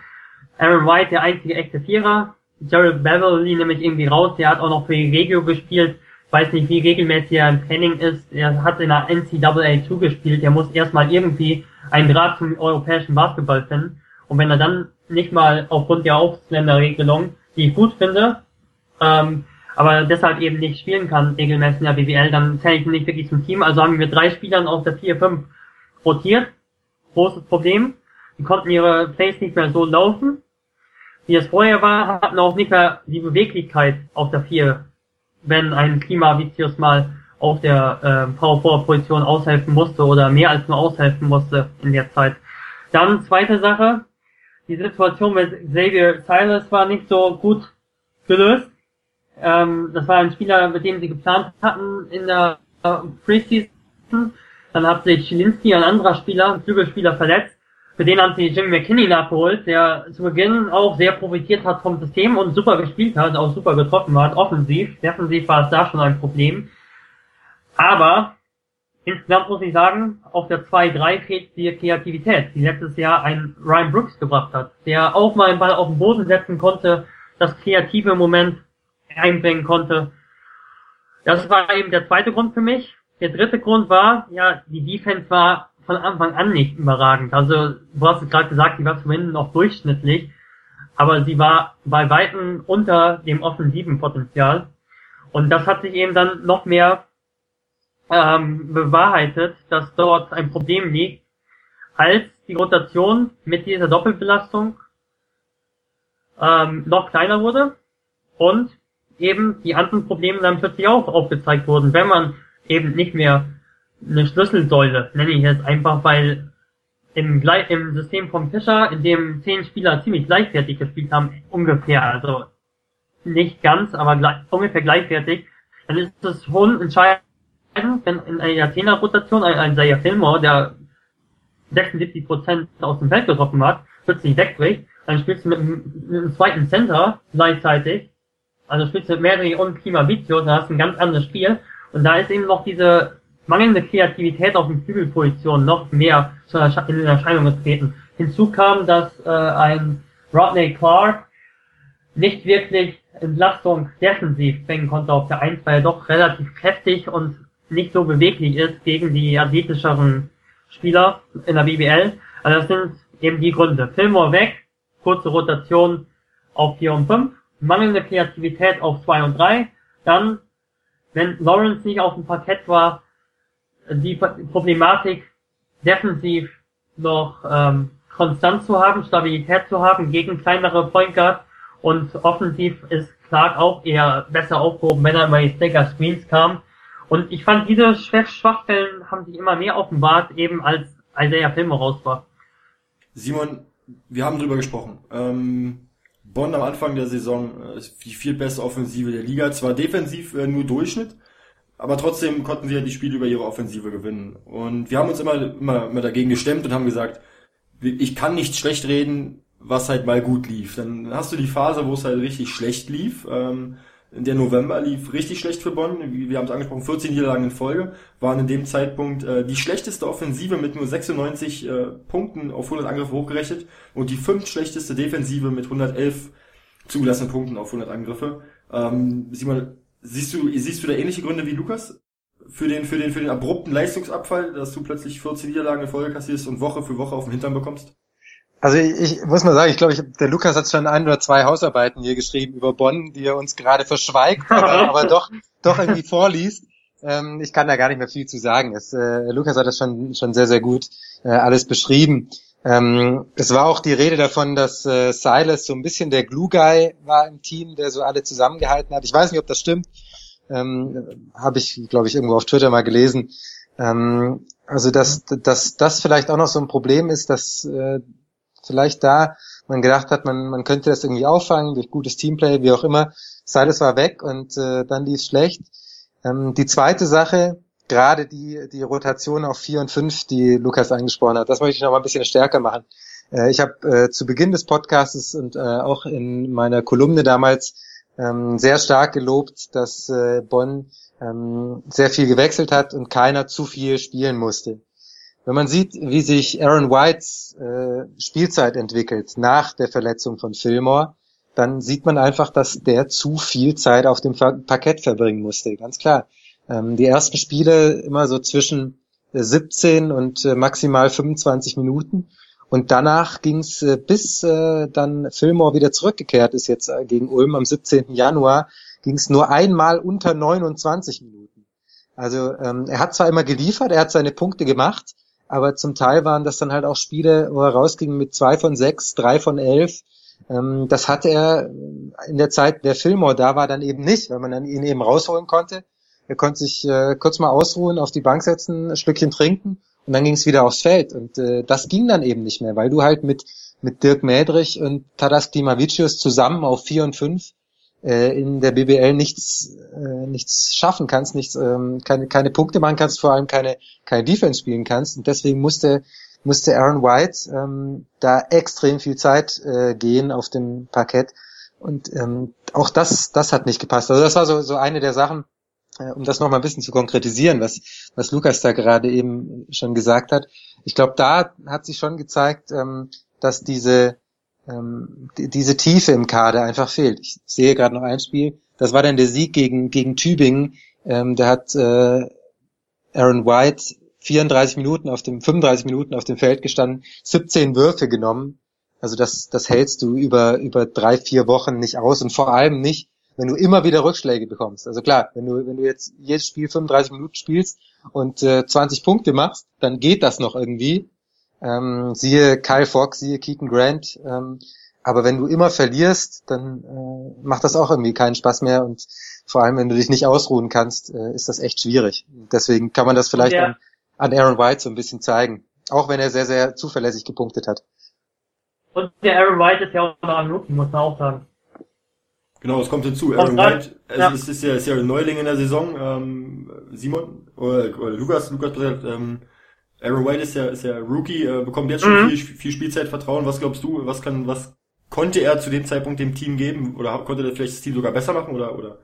Aaron White, der einzige echte Vierer, Jared Beverly nämlich irgendwie raus, der hat auch noch für Regio gespielt, weiß nicht, wie regelmäßig er im Training ist, er hat in der NCAA zugespielt, er muss erstmal irgendwie einen Draht zum europäischen Basketball finden. Und wenn er dann nicht mal aufgrund der Ausländerregelung, die ich gut finde, ähm, aber deshalb eben nicht spielen kann, regelmäßig in der BWL, dann zähle ich ihn nicht wirklich zum Team. Also haben wir drei Spielern aus der 4-5 rotiert. Großes Problem. Die konnten ihre Plays nicht mehr so laufen wie es vorher war, hatten auch nicht mehr die Beweglichkeit auf der 4, wenn ein Klimavicius mal auf der äh, Power Forward Position aushelfen musste oder mehr als nur aushelfen musste in der Zeit. Dann zweite Sache, die Situation mit Xavier Silas war nicht so gut gelöst. Ähm, das war ein Spieler, mit dem sie geplant hatten in der äh, Preseason. Dann hat sich Schilinski, ein anderer Spieler, ein Flügelspieler, verletzt. Für den haben sie Jimmy McKinney nachgeholt, der zu Beginn auch sehr profitiert hat vom System und super gespielt hat, auch super getroffen hat, offensiv. Defensiv war es da schon ein Problem. Aber insgesamt muss ich sagen, auf der 2-3 fehlt die Kreativität, die letztes Jahr ein Ryan Brooks gebracht hat, der auch mal einen Ball auf den Boden setzen konnte, das kreative Moment einbringen konnte. Das war eben der zweite Grund für mich. Der dritte Grund war, ja, die Defense war von Anfang an nicht überragend. Also, du hast es gerade gesagt, die war zumindest noch durchschnittlich, aber sie war bei Weitem unter dem offensiven Potenzial. Und das hat sich eben dann noch mehr ähm, bewahrheitet, dass dort ein Problem liegt, als die Rotation mit dieser Doppelbelastung ähm, noch kleiner wurde und eben die anderen Probleme dann plötzlich auch aufgezeigt wurden, wenn man eben nicht mehr eine Schlüsselsäule, nenne ich jetzt einfach, weil im, im System vom Fischer, in dem zehn Spieler ziemlich gleichwertig gespielt haben, ungefähr, also nicht ganz, aber gleich, ungefähr gleichwertig, dann ist es schon entscheidend, wenn in einer Zehner-Rotation ein, ein Zaire Fillmore, der 76% aus dem Feld getroffen hat, plötzlich wegbricht, dann spielst du mit, mit einem zweiten Center gleichzeitig, also spielst du Mary und Klima Vizio, dann hast du ein ganz anderes Spiel, und da ist eben noch diese mangelnde Kreativität auf den Flügelpositionen noch mehr in Erscheinung getreten. Hinzu kam, dass äh, ein Rodney Clark nicht wirklich Entlastung defensiv bringen konnte auf der 1, weil er doch relativ kräftig und nicht so beweglich ist gegen die athletischeren Spieler in der BBL. Also das sind eben die Gründe. Fillmore weg, kurze Rotation auf 4 und 5, mangelnde Kreativität auf 2 und 3, dann, wenn Lawrence nicht auf dem Parkett war, die Problematik defensiv noch ähm, konstant zu haben, Stabilität zu haben gegen kleinere Point Guards und offensiv ist Clark auch eher besser aufgehoben, wenn er mal die Sticker Screens kam. Und ich fand, diese Schwachstellen haben sich immer mehr offenbart, eben als Isaiah Filmer raus war. Simon, wir haben drüber gesprochen. Ähm, Bonn am Anfang der Saison äh, die viel bessere Offensive der Liga. Zwar defensiv äh, nur Durchschnitt, aber trotzdem konnten sie ja die Spiele über ihre Offensive gewinnen. Und wir haben uns immer, immer, immer dagegen gestemmt und haben gesagt, ich kann nicht schlecht reden, was halt mal gut lief. Dann hast du die Phase, wo es halt richtig schlecht lief. Ähm, der November lief richtig schlecht für Bonn. Wir haben es angesprochen, 14 Niederlagen in Folge waren in dem Zeitpunkt äh, die schlechteste Offensive mit nur 96 äh, Punkten auf 100 Angriffe hochgerechnet und die fünf schlechteste Defensive mit 111 zugelassenen Punkten auf 100 Angriffe. Ähm, Simon, Siehst du, siehst du da ähnliche Gründe wie Lukas? Für den, für den, für den abrupten Leistungsabfall, dass du plötzlich 14 Niederlagen in Folge kassierst und Woche für Woche auf den Hintern bekommst? Also ich, ich muss mal sagen, ich glaube, ich, der Lukas hat schon ein oder zwei Hausarbeiten hier geschrieben über Bonn, die er uns gerade verschweigt, aber, aber doch, doch irgendwie vorliest. Ähm, ich kann da gar nicht mehr viel zu sagen. Es, äh, Lukas hat das schon, schon sehr, sehr gut äh, alles beschrieben. Ähm, es war auch die Rede davon, dass äh, Silas so ein bisschen der Glue-Guy war im Team, der so alle zusammengehalten hat. Ich weiß nicht, ob das stimmt. Ähm, Habe ich, glaube ich, irgendwo auf Twitter mal gelesen. Ähm, also dass, dass das vielleicht auch noch so ein Problem ist, dass äh, vielleicht da man gedacht hat, man, man könnte das irgendwie auffangen durch gutes Teamplay, wie auch immer. Silas war weg und äh, dann lief es schlecht. Ähm, die zweite Sache, gerade die, die Rotation auf vier und fünf, die Lukas angesprochen hat, das möchte ich noch mal ein bisschen stärker machen. Äh, ich habe äh, zu Beginn des Podcasts und äh, auch in meiner Kolumne damals ähm, sehr stark gelobt, dass äh, Bonn ähm, sehr viel gewechselt hat und keiner zu viel spielen musste. Wenn man sieht, wie sich Aaron Whites äh, Spielzeit entwickelt nach der Verletzung von Fillmore, dann sieht man einfach, dass der zu viel Zeit auf dem Parkett verbringen musste. Ganz klar. Ähm, die ersten Spiele immer so zwischen 17 und äh, maximal 25 Minuten. Und danach ging es äh, bis äh, dann Fillmore wieder zurückgekehrt ist jetzt äh, gegen Ulm am 17. Januar, ging es nur einmal unter 29 Minuten. Also ähm, er hat zwar immer geliefert, er hat seine Punkte gemacht, aber zum Teil waren das dann halt auch Spiele, wo er rausging mit zwei von sechs, drei von elf. Ähm, das hatte er in der Zeit, der Fillmore da war, dann eben nicht, weil man dann ihn eben rausholen konnte. Er konnte sich äh, kurz mal ausruhen, auf die Bank setzen, ein Stückchen trinken und dann ging es wieder aufs Feld. Und äh, das ging dann eben nicht mehr, weil du halt mit, mit Dirk Mädrich und Tadas Klimavicius zusammen auf vier und fünf äh, in der BBL nichts, äh, nichts schaffen kannst, nichts, ähm, keine, keine Punkte machen kannst, vor allem keine, keine Defense spielen kannst. Und deswegen musste musste Aaron White ähm, da extrem viel Zeit äh, gehen auf dem Parkett. Und ähm, auch das, das hat nicht gepasst. Also das war so, so eine der Sachen, äh, um das nochmal ein bisschen zu konkretisieren, was, was Lukas da gerade eben schon gesagt hat. Ich glaube, da hat sich schon gezeigt, ähm, dass diese, ähm, die, diese Tiefe im Kader einfach fehlt. Ich sehe gerade noch ein Spiel, das war dann der Sieg gegen, gegen Tübingen. Ähm, da hat äh, Aaron White 34 Minuten auf dem, 35 Minuten auf dem Feld gestanden, 17 Würfe genommen. Also das, das hältst du über, über drei, vier Wochen nicht aus und vor allem nicht, wenn du immer wieder Rückschläge bekommst. Also klar, wenn du, wenn du jetzt jedes Spiel 35 Minuten spielst und äh, 20 Punkte machst, dann geht das noch irgendwie. Ähm, siehe Kyle Fox, siehe Keaton Grant. Ähm, aber wenn du immer verlierst, dann äh, macht das auch irgendwie keinen Spaß mehr und vor allem, wenn du dich nicht ausruhen kannst, äh, ist das echt schwierig. Deswegen kann man das vielleicht ja. an, an Aaron White so ein bisschen zeigen. Auch wenn er sehr, sehr zuverlässig gepunktet hat. Und der Aaron White ist ja auch noch ein Rookie, muss man auch sagen. Genau, es kommt hinzu. Aaron White, ja. es, ist ja, ist ja ein Neuling in der Saison. Ähm, Simon oder, oder Lukas, Lukas ähm, Aaron White ist ja, ist ja Rookie, äh, bekommt jetzt schon mhm. viel, viel Spielzeit, Vertrauen. Was glaubst du? Was kann, was konnte er zu dem Zeitpunkt dem Team geben? Oder konnte er vielleicht das Team sogar besser machen? Oder, oder?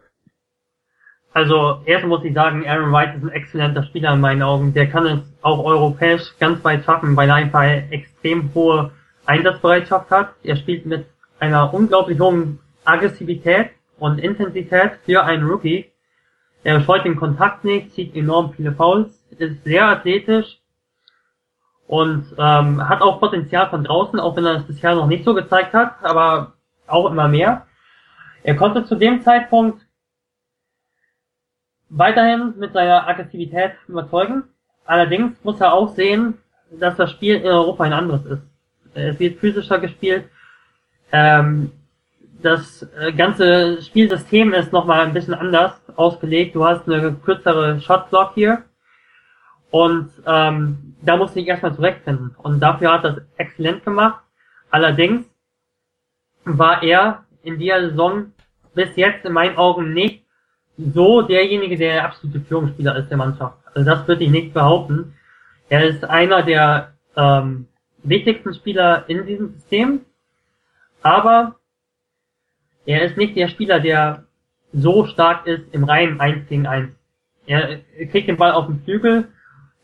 Also erst muss ich sagen, Aaron White ist ein exzellenter Spieler in meinen Augen. Der kann es auch europäisch ganz weit schaffen, weil er einfach eine extrem hohe Einsatzbereitschaft hat. Er spielt mit einer unglaublich hohen Aggressivität und Intensität für einen Rookie. Er scheut den Kontakt nicht, zieht enorm viele Fouls, ist sehr athletisch und ähm, hat auch Potenzial von draußen, auch wenn er es bisher noch nicht so gezeigt hat, aber auch immer mehr. Er konnte zu dem Zeitpunkt weiterhin mit seiner Aggressivität überzeugen. Allerdings muss er auch sehen, dass das Spiel in Europa ein anderes ist. Es wird physischer gespielt. Ähm, das äh, ganze Spielsystem ist nochmal ein bisschen anders ausgelegt. Du hast eine kürzere Shotblock hier. Und ähm, da musste ich erstmal zurechtfinden. Und dafür hat er das exzellent gemacht. Allerdings war er in dieser Saison bis jetzt in meinen Augen nicht so derjenige, der absolute Führungsspieler ist der Mannschaft. Also das würde ich nicht behaupten. Er ist einer der ähm, wichtigsten Spieler in diesem System, aber er ist nicht der Spieler, der so stark ist im reinen 1 gegen 1. Er kriegt den Ball auf den Flügel,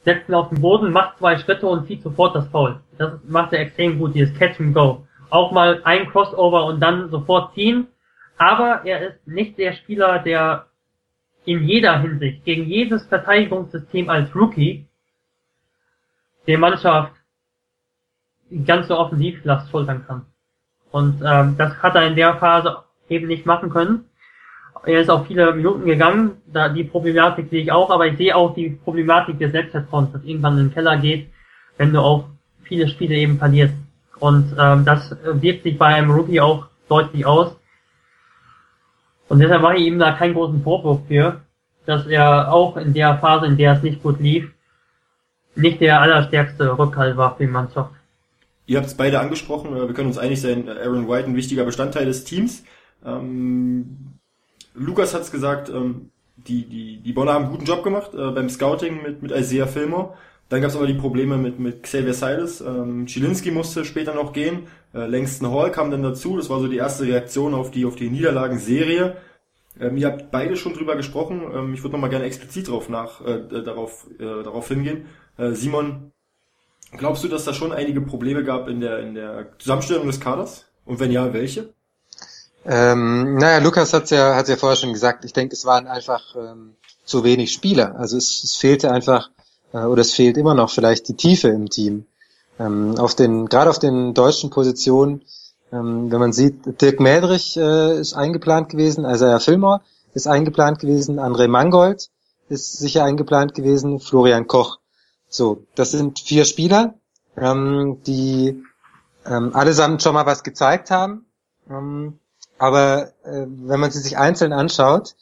setzt ihn auf den Boden, macht zwei Schritte und zieht sofort das Foul. Das macht er extrem gut, dieses Catch and Go. Auch mal ein Crossover und dann sofort ziehen. Aber er ist nicht der Spieler, der in jeder Hinsicht gegen jedes Verteidigungssystem als Rookie der Mannschaft die ganze Offensivlast schultern kann. Und ähm, das hat er in der Phase eben nicht machen können. Er ist auf viele Minuten gegangen, da die Problematik sehe ich auch, aber ich sehe auch die Problematik des Selbstvertrauens, das irgendwann in den Keller geht, wenn du auch viele Spiele eben verlierst. Und ähm, das wirkt sich bei einem Rookie auch deutlich aus. Und deshalb mache ich ihm da keinen großen Vorwurf für, dass er auch in der Phase, in der es nicht gut lief, nicht der allerstärkste Rückhalt war für die Mannschaft. Ihr habt es beide angesprochen, wir können uns einig sein, Aaron White ein wichtiger Bestandteil des Teams. Ähm, Lukas hat es gesagt, ähm, die, die, die Bonner haben einen guten Job gemacht äh, beim Scouting mit, mit Isaiah Fillmore. Dann gab es aber die Probleme mit, mit Xavier Silas. Ähm, Chilinski musste später noch gehen. Äh, Langston Hall kam dann dazu. Das war so die erste Reaktion auf die, auf die Niederlagenserie. Ähm, ihr habt beide schon drüber gesprochen. Ähm, ich würde nochmal gerne explizit drauf nach, äh, darauf, äh, darauf hingehen. Äh, Simon, glaubst du, dass da schon einige Probleme gab in der, in der Zusammenstellung des Kaders? Und wenn ja, welche? Ähm, naja, Lukas hat's ja, hat's ja vorher schon gesagt. Ich denke, es waren einfach ähm, zu wenig Spieler. Also es, es fehlte einfach, äh, oder es fehlt immer noch vielleicht die Tiefe im Team. Ähm, auf den, gerade auf den deutschen Positionen, ähm, wenn man sieht, Dirk Mädrich äh, ist eingeplant gewesen, also Herr Filmer ist eingeplant gewesen, André Mangold ist sicher eingeplant gewesen, Florian Koch. So, das sind vier Spieler, ähm, die ähm, allesamt schon mal was gezeigt haben. Ähm, aber äh, wenn man sie sich einzeln anschaut,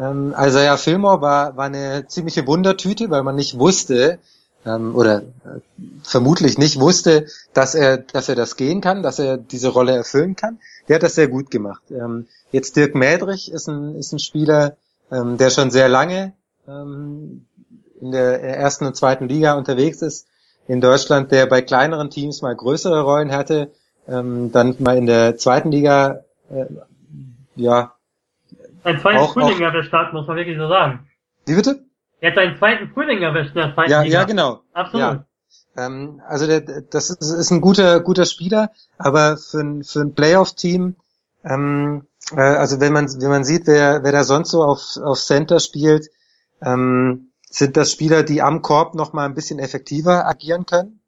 ähm, Isaiah Fillmore war, war eine ziemliche Wundertüte, weil man nicht wusste, ähm, oder äh, vermutlich nicht wusste, dass er, dass er das gehen kann, dass er diese Rolle erfüllen kann. Der hat das sehr gut gemacht. Ähm, jetzt Dirk Mädrich ist ein, ist ein Spieler, ähm, der schon sehr lange ähm, in der ersten und zweiten Liga unterwegs ist. in Deutschland, der bei kleineren Teams mal größere Rollen hatte, ähm, dann mal in der zweiten Liga, äh, ja. Ein zweiten Frühling erwischt hat, muss man wirklich so sagen. Wie bitte? Er hat seinen zweiten Frühling erwischt der zweiten ja, Liga. Ja, genau. Absolut. Ja. Ähm, also der, das ist, ist ein guter, guter Spieler, aber für ein, für ein Playoff-Team, ähm, äh, also wenn man, wenn man sieht, wer, wer da sonst so auf, auf Center spielt, ähm, sind das Spieler, die am Korb noch mal ein bisschen effektiver agieren können,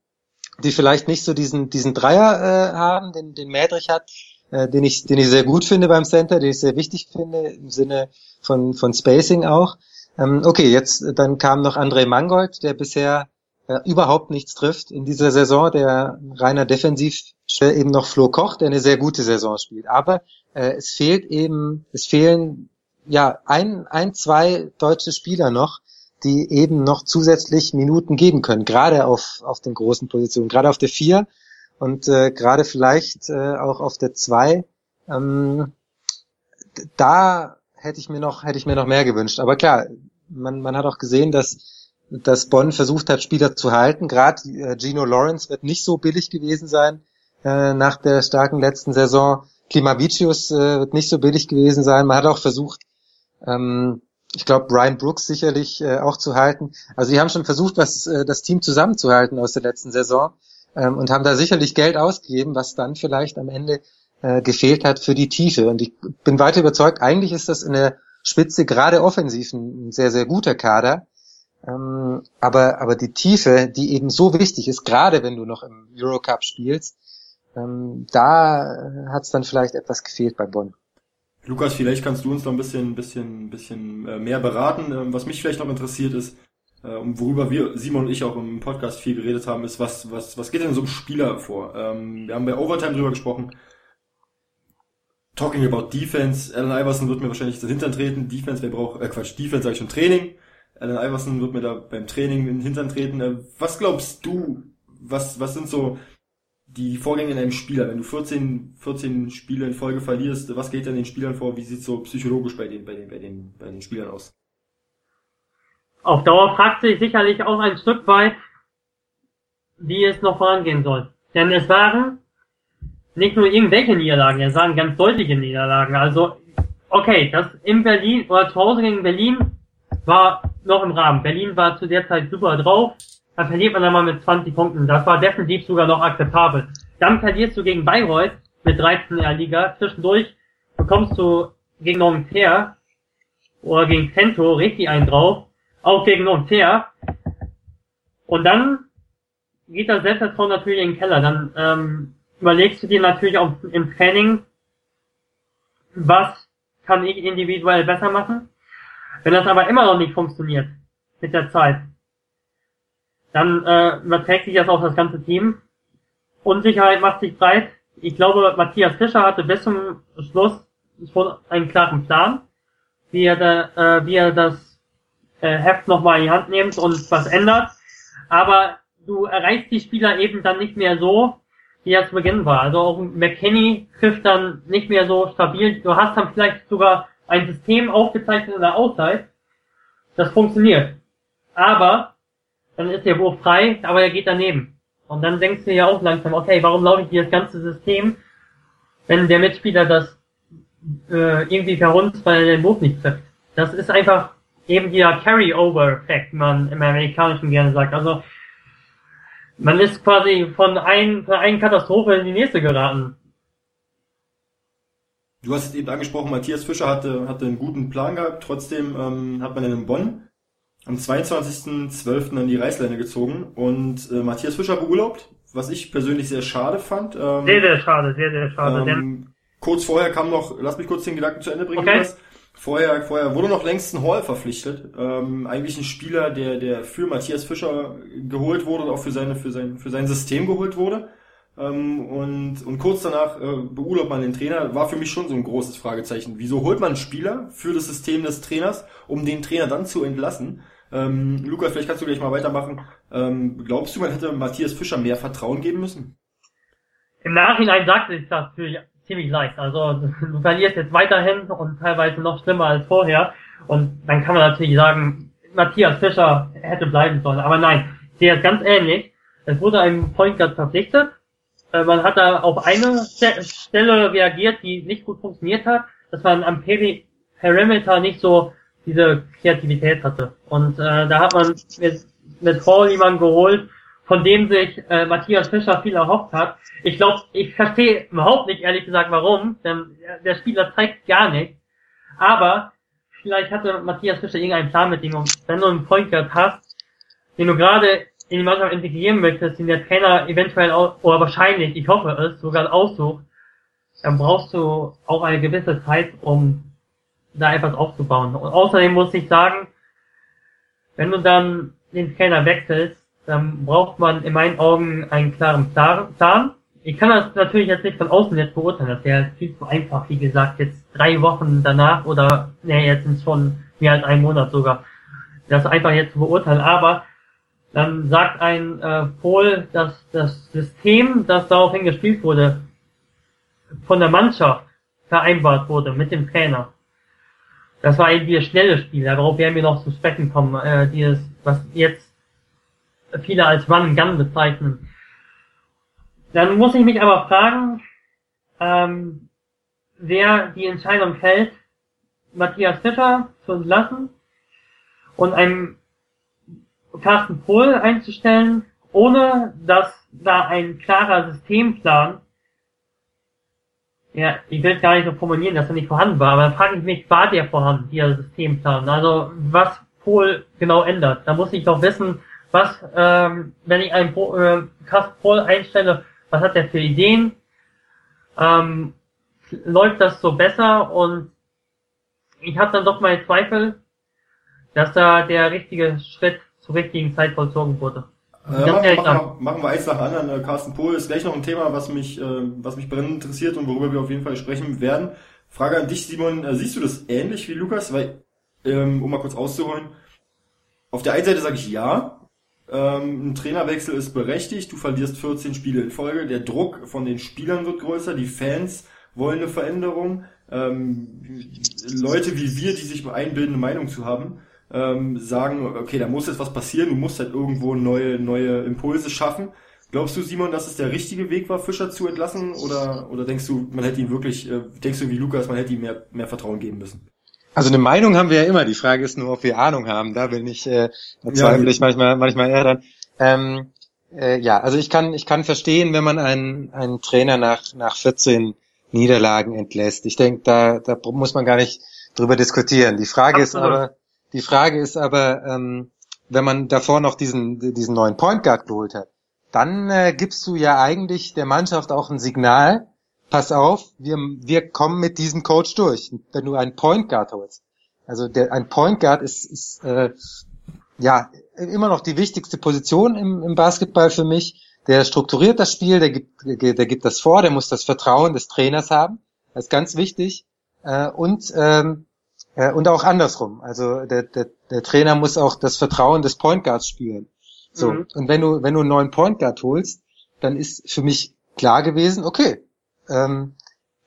die vielleicht nicht so diesen, diesen Dreier äh, haben, den, den Mädrich hat, äh, den ich, den ich sehr gut finde beim Center, den ich sehr wichtig finde im Sinne von, von Spacing auch. Ähm, okay, jetzt, dann kam noch André Mangold, der bisher äh, überhaupt nichts trifft in dieser Saison, der reiner defensiv äh, eben noch Flo Koch, der eine sehr gute Saison spielt. Aber äh, es fehlt eben, es fehlen ja ein, ein, zwei deutsche Spieler noch, die eben noch zusätzlich Minuten geben können, gerade auf, auf den großen Positionen, gerade auf der vier und äh, gerade vielleicht äh, auch auf der zwei. Ähm, da hätte ich mir noch hätte ich mir noch mehr gewünscht. Aber klar, man, man hat auch gesehen, dass dass Bonn versucht hat, Spieler zu halten. Gerade äh, Gino Lawrence wird nicht so billig gewesen sein äh, nach der starken letzten Saison. Klimavicius äh, wird nicht so billig gewesen sein. Man hat auch versucht, ähm, ich glaube, Brian Brooks sicherlich äh, auch zu halten. Also sie haben schon versucht, was äh, das Team zusammenzuhalten aus der letzten Saison ähm, und haben da sicherlich Geld ausgegeben, was dann vielleicht am Ende äh, gefehlt hat für die Tiefe. Und ich bin weiter überzeugt, eigentlich ist das in der Spitze gerade offensiv ein sehr, sehr guter Kader. Ähm, aber, aber die Tiefe, die eben so wichtig ist, gerade wenn du noch im Eurocup spielst, ähm, da hat es dann vielleicht etwas gefehlt bei Bonn. Lukas, vielleicht kannst du uns noch ein bisschen, bisschen, bisschen äh, mehr beraten. Ähm, was mich vielleicht noch interessiert ist, äh, und worüber wir, Simon und ich auch im Podcast viel geredet haben, ist, was, was, was geht denn so einem Spieler vor? Ähm, wir haben bei Overtime drüber gesprochen. Talking about Defense. Allen Iverson wird mir wahrscheinlich das Hintern treten. Defense, wer braucht, äh Quatsch, Defense sage ich schon Training. Allen Iverson wird mir da beim Training in den Hintern treten. Äh, was glaubst du, was, was sind so die Vorgänge in einem Spieler, wenn du 14, 14 Spiele in Folge verlierst, was geht denn den Spielern vor? Wie sieht so psychologisch bei den, bei den, bei den, bei den Spielern aus? Auf Dauer fragt sich sicherlich auch ein Stück weit, wie es noch vorangehen soll. Denn es waren nicht nur irgendwelche Niederlagen, es waren ganz deutliche Niederlagen. Also, okay, das in Berlin oder zu Hause gegen Berlin war noch im Rahmen. Berlin war zu der Zeit super drauf dann verliert man dann mal mit 20 Punkten. Das war definitiv sogar noch akzeptabel. Dann verlierst du gegen Bayreuth mit 13 in der Liga. Zwischendurch bekommst du gegen Nanterre oder gegen Cento richtig einen drauf. Auch gegen Nanterre. Und dann geht das Selbstvertrauen natürlich in den Keller. Dann ähm, überlegst du dir natürlich auch im Training, was kann ich individuell besser machen. Wenn das aber immer noch nicht funktioniert mit der Zeit, dann äh, überträgt sich das auf das ganze Team. Unsicherheit macht sich breit. Ich glaube, Matthias Fischer hatte bis zum Schluss schon einen klaren Plan, wie er, da, äh, wie er das äh, Heft nochmal in die Hand nimmt und was ändert. Aber du erreichst die Spieler eben dann nicht mehr so, wie er zu Beginn war. Also auch McKinney trifft dann nicht mehr so stabil. Du hast dann vielleicht sogar ein System aufgezeichnet in der Auszeit. Das funktioniert. Aber dann ist der Wurf frei, aber er geht daneben. Und dann denkst du ja auch langsam, okay, warum laufe ich hier das ganze System, wenn der Mitspieler das äh, irgendwie verrunzt, weil er den Wurf nicht trifft. Das ist einfach eben dieser Carry-Over-Effekt, man im Amerikanischen gerne sagt. Also man ist quasi von, ein, von einer Katastrophe in die nächste geraten. Du hast es eben angesprochen, Matthias Fischer hatte, hatte einen guten Plan gehabt, trotzdem ähm, hat man in Bonn am 22.12. an die Reißleine gezogen und äh, Matthias Fischer beurlaubt, was ich persönlich sehr schade fand. Ähm, sehr, sehr schade, sehr, sehr schade. Ähm, kurz vorher kam noch, lass mich kurz den Gedanken zu Ende bringen, okay. Lukas. Vorher, vorher wurde noch längst ein Hall verpflichtet. Ähm, eigentlich ein Spieler, der, der für Matthias Fischer geholt wurde und auch für seine, für sein, für sein System geholt wurde. Ähm, und, und kurz danach äh, beurlaubt man den Trainer, war für mich schon so ein großes Fragezeichen. Wieso holt man einen Spieler für das System des Trainers, um den Trainer dann zu entlassen? Ähm, Lukas, vielleicht kannst du gleich mal weitermachen. Ähm, glaubst du, man hätte Matthias Fischer mehr Vertrauen geben müssen? Im Nachhinein sagt sich das natürlich ziemlich leicht. Also du verlierst jetzt weiterhin und teilweise noch schlimmer als vorher. Und dann kann man natürlich sagen, Matthias Fischer hätte bleiben sollen. Aber nein, ich sehe es ganz ähnlich. es wurde ein Point Guard verpflichtet. Äh, man hat da auf eine Stelle reagiert, die nicht gut funktioniert hat, dass man am Peri Perimeter nicht so diese Kreativität hatte. Und äh, da hat man mit, mit Hall jemanden geholt, von dem sich äh, Matthias Fischer viel erhofft hat. Ich glaube, ich verstehe überhaupt nicht, ehrlich gesagt, warum, denn der Spieler zeigt gar nichts. Aber vielleicht hatte Matthias Fischer irgendeinen Plan mit ihm. Und wenn du einen Point Guard hast, den du gerade in die Mannschaft integrieren möchtest, den der Trainer eventuell auch, oder wahrscheinlich, ich hoffe es, sogar aussucht, dann brauchst du auch eine gewisse Zeit, um da etwas aufzubauen. Und außerdem muss ich sagen, wenn du dann den Trainer wechselst, dann braucht man in meinen Augen einen klaren Plan. Ich kann das natürlich jetzt nicht von außen jetzt beurteilen, das wäre viel zu einfach, wie gesagt, jetzt drei Wochen danach oder, ne, jetzt sind es schon mehr als ein Monat sogar, das einfach jetzt zu beurteilen, aber dann sagt ein äh, Pol, dass das System, das daraufhin gespielt wurde, von der Mannschaft vereinbart wurde mit dem Trainer. Das war irgendwie das schnelle Spiel, darauf werden wir noch zu sprechen kommen, äh, dieses, was jetzt viele als Run Gun bezeichnen. Dann muss ich mich aber fragen, ähm, wer die Entscheidung fällt, Matthias Fischer zu entlassen und einen Carsten Pohl einzustellen, ohne dass da ein klarer Systemplan, ja, ich will es gar nicht so formulieren, dass er nicht vorhanden war, aber dann frage ich mich, war der vorhanden, dieser Systemplan? Also was Pohl genau ändert. Da muss ich doch wissen, was, ähm, wenn ich einen äh, Carsten Pohl einstelle, was hat der für Ideen? Ähm, läuft das so besser? Und ich habe dann doch meine Zweifel, dass da der richtige Schritt zur richtigen Zeit vollzogen wurde. Äh, machen, machen, machen, wir eins nach anderen. Äh, Carsten Pohl ist gleich noch ein Thema, was mich, äh, was mich brennend interessiert und worüber wir auf jeden Fall sprechen werden. Frage an dich, Simon. Äh, siehst du das ähnlich wie Lukas? Weil, ähm, um mal kurz auszuholen. Auf der einen Seite sage ich ja. Ähm, ein Trainerwechsel ist berechtigt. Du verlierst 14 Spiele in Folge. Der Druck von den Spielern wird größer. Die Fans wollen eine Veränderung. Ähm, Leute wie wir, die sich einbilden, eine Meinung zu haben, ähm, sagen, okay, da muss jetzt was passieren, du musst halt irgendwo neue, neue Impulse schaffen. Glaubst du, Simon, dass es der richtige Weg war, Fischer zu entlassen? Oder, oder denkst du, man hätte ihm wirklich, äh, denkst du wie Lukas, man hätte ihm mehr, mehr Vertrauen geben müssen? Also eine Meinung haben wir ja immer. Die Frage ist nur, ob wir Ahnung haben. Da bin ich, äh, da zweifle ja, ich manchmal, manchmal eher dran. Ähm, äh, ja, also ich kann, ich kann verstehen, wenn man einen, einen Trainer nach, nach 14 Niederlagen entlässt. Ich denke, da, da muss man gar nicht drüber diskutieren. Die Frage Absolut. ist aber, die Frage ist aber, ähm, wenn man davor noch diesen, diesen neuen Point Guard geholt hat, dann äh, gibst du ja eigentlich der Mannschaft auch ein Signal, pass auf, wir, wir kommen mit diesem Coach durch, wenn du einen Point Guard holst. Also der, ein Point Guard ist, ist äh, ja immer noch die wichtigste Position im, im Basketball für mich. Der strukturiert das Spiel, der gibt, der gibt das vor, der muss das Vertrauen des Trainers haben. Das ist ganz wichtig. Äh, und ähm, äh, und auch andersrum. Also der, der, der Trainer muss auch das Vertrauen des Point Guards spüren. So. Mhm. Und wenn du, wenn du einen neuen Point Guard holst, dann ist für mich klar gewesen, okay, ähm,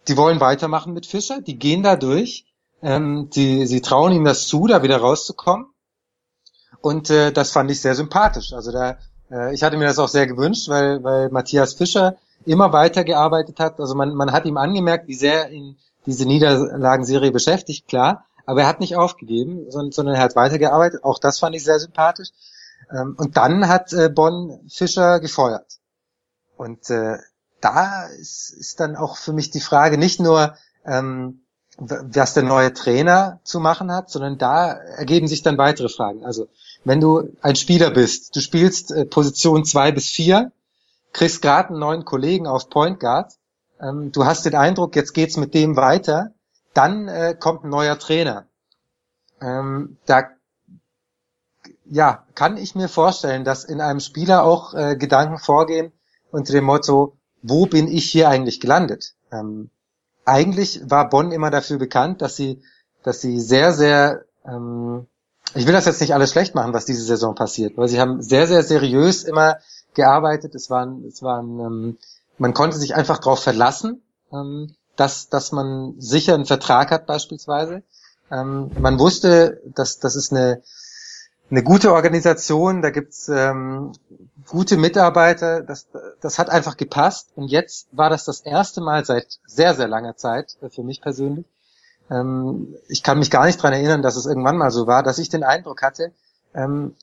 die wollen weitermachen mit Fischer, die gehen da durch, ähm, die, sie trauen ihm das zu, da wieder rauszukommen. Und äh, das fand ich sehr sympathisch. Also da, äh, ich hatte mir das auch sehr gewünscht, weil, weil Matthias Fischer immer weitergearbeitet hat. Also man, man hat ihm angemerkt, wie sehr ihn diese Niederlagenserie beschäftigt, klar. Aber er hat nicht aufgegeben, sondern, er hat weitergearbeitet. Auch das fand ich sehr sympathisch. Ähm, und dann hat äh, Bonn Fischer gefeuert. Und äh, da ist, ist dann auch für mich die Frage nicht nur, ähm, was der neue Trainer zu machen hat, sondern da ergeben sich dann weitere Fragen. Also wenn du ein Spieler bist, du spielst äh, Position zwei bis vier, kriegst gerade einen neuen Kollegen auf Point Guard, ähm, du hast den Eindruck, jetzt geht's mit dem weiter, dann äh, kommt ein neuer Trainer. Ähm, da ja, kann ich mir vorstellen, dass in einem Spieler auch äh, Gedanken vorgehen unter dem Motto, wo bin ich hier eigentlich gelandet? Ähm, eigentlich war Bonn immer dafür bekannt, dass sie, dass sie sehr, sehr, ähm, ich will das jetzt nicht alles schlecht machen, was diese Saison passiert, weil sie haben sehr, sehr seriös immer gearbeitet. Es waren, es waren, ähm, man konnte sich einfach darauf verlassen. Ähm, dass, dass man sicher einen Vertrag hat beispielsweise. Ähm, man wusste, dass das ist eine, eine gute Organisation, da gibt's ähm, gute Mitarbeiter, das, das hat einfach gepasst. Und jetzt war das das erste Mal seit sehr, sehr langer Zeit äh, für mich persönlich. Ähm, ich kann mich gar nicht dran erinnern, dass es irgendwann mal so war, dass ich den Eindruck hatte, ähm,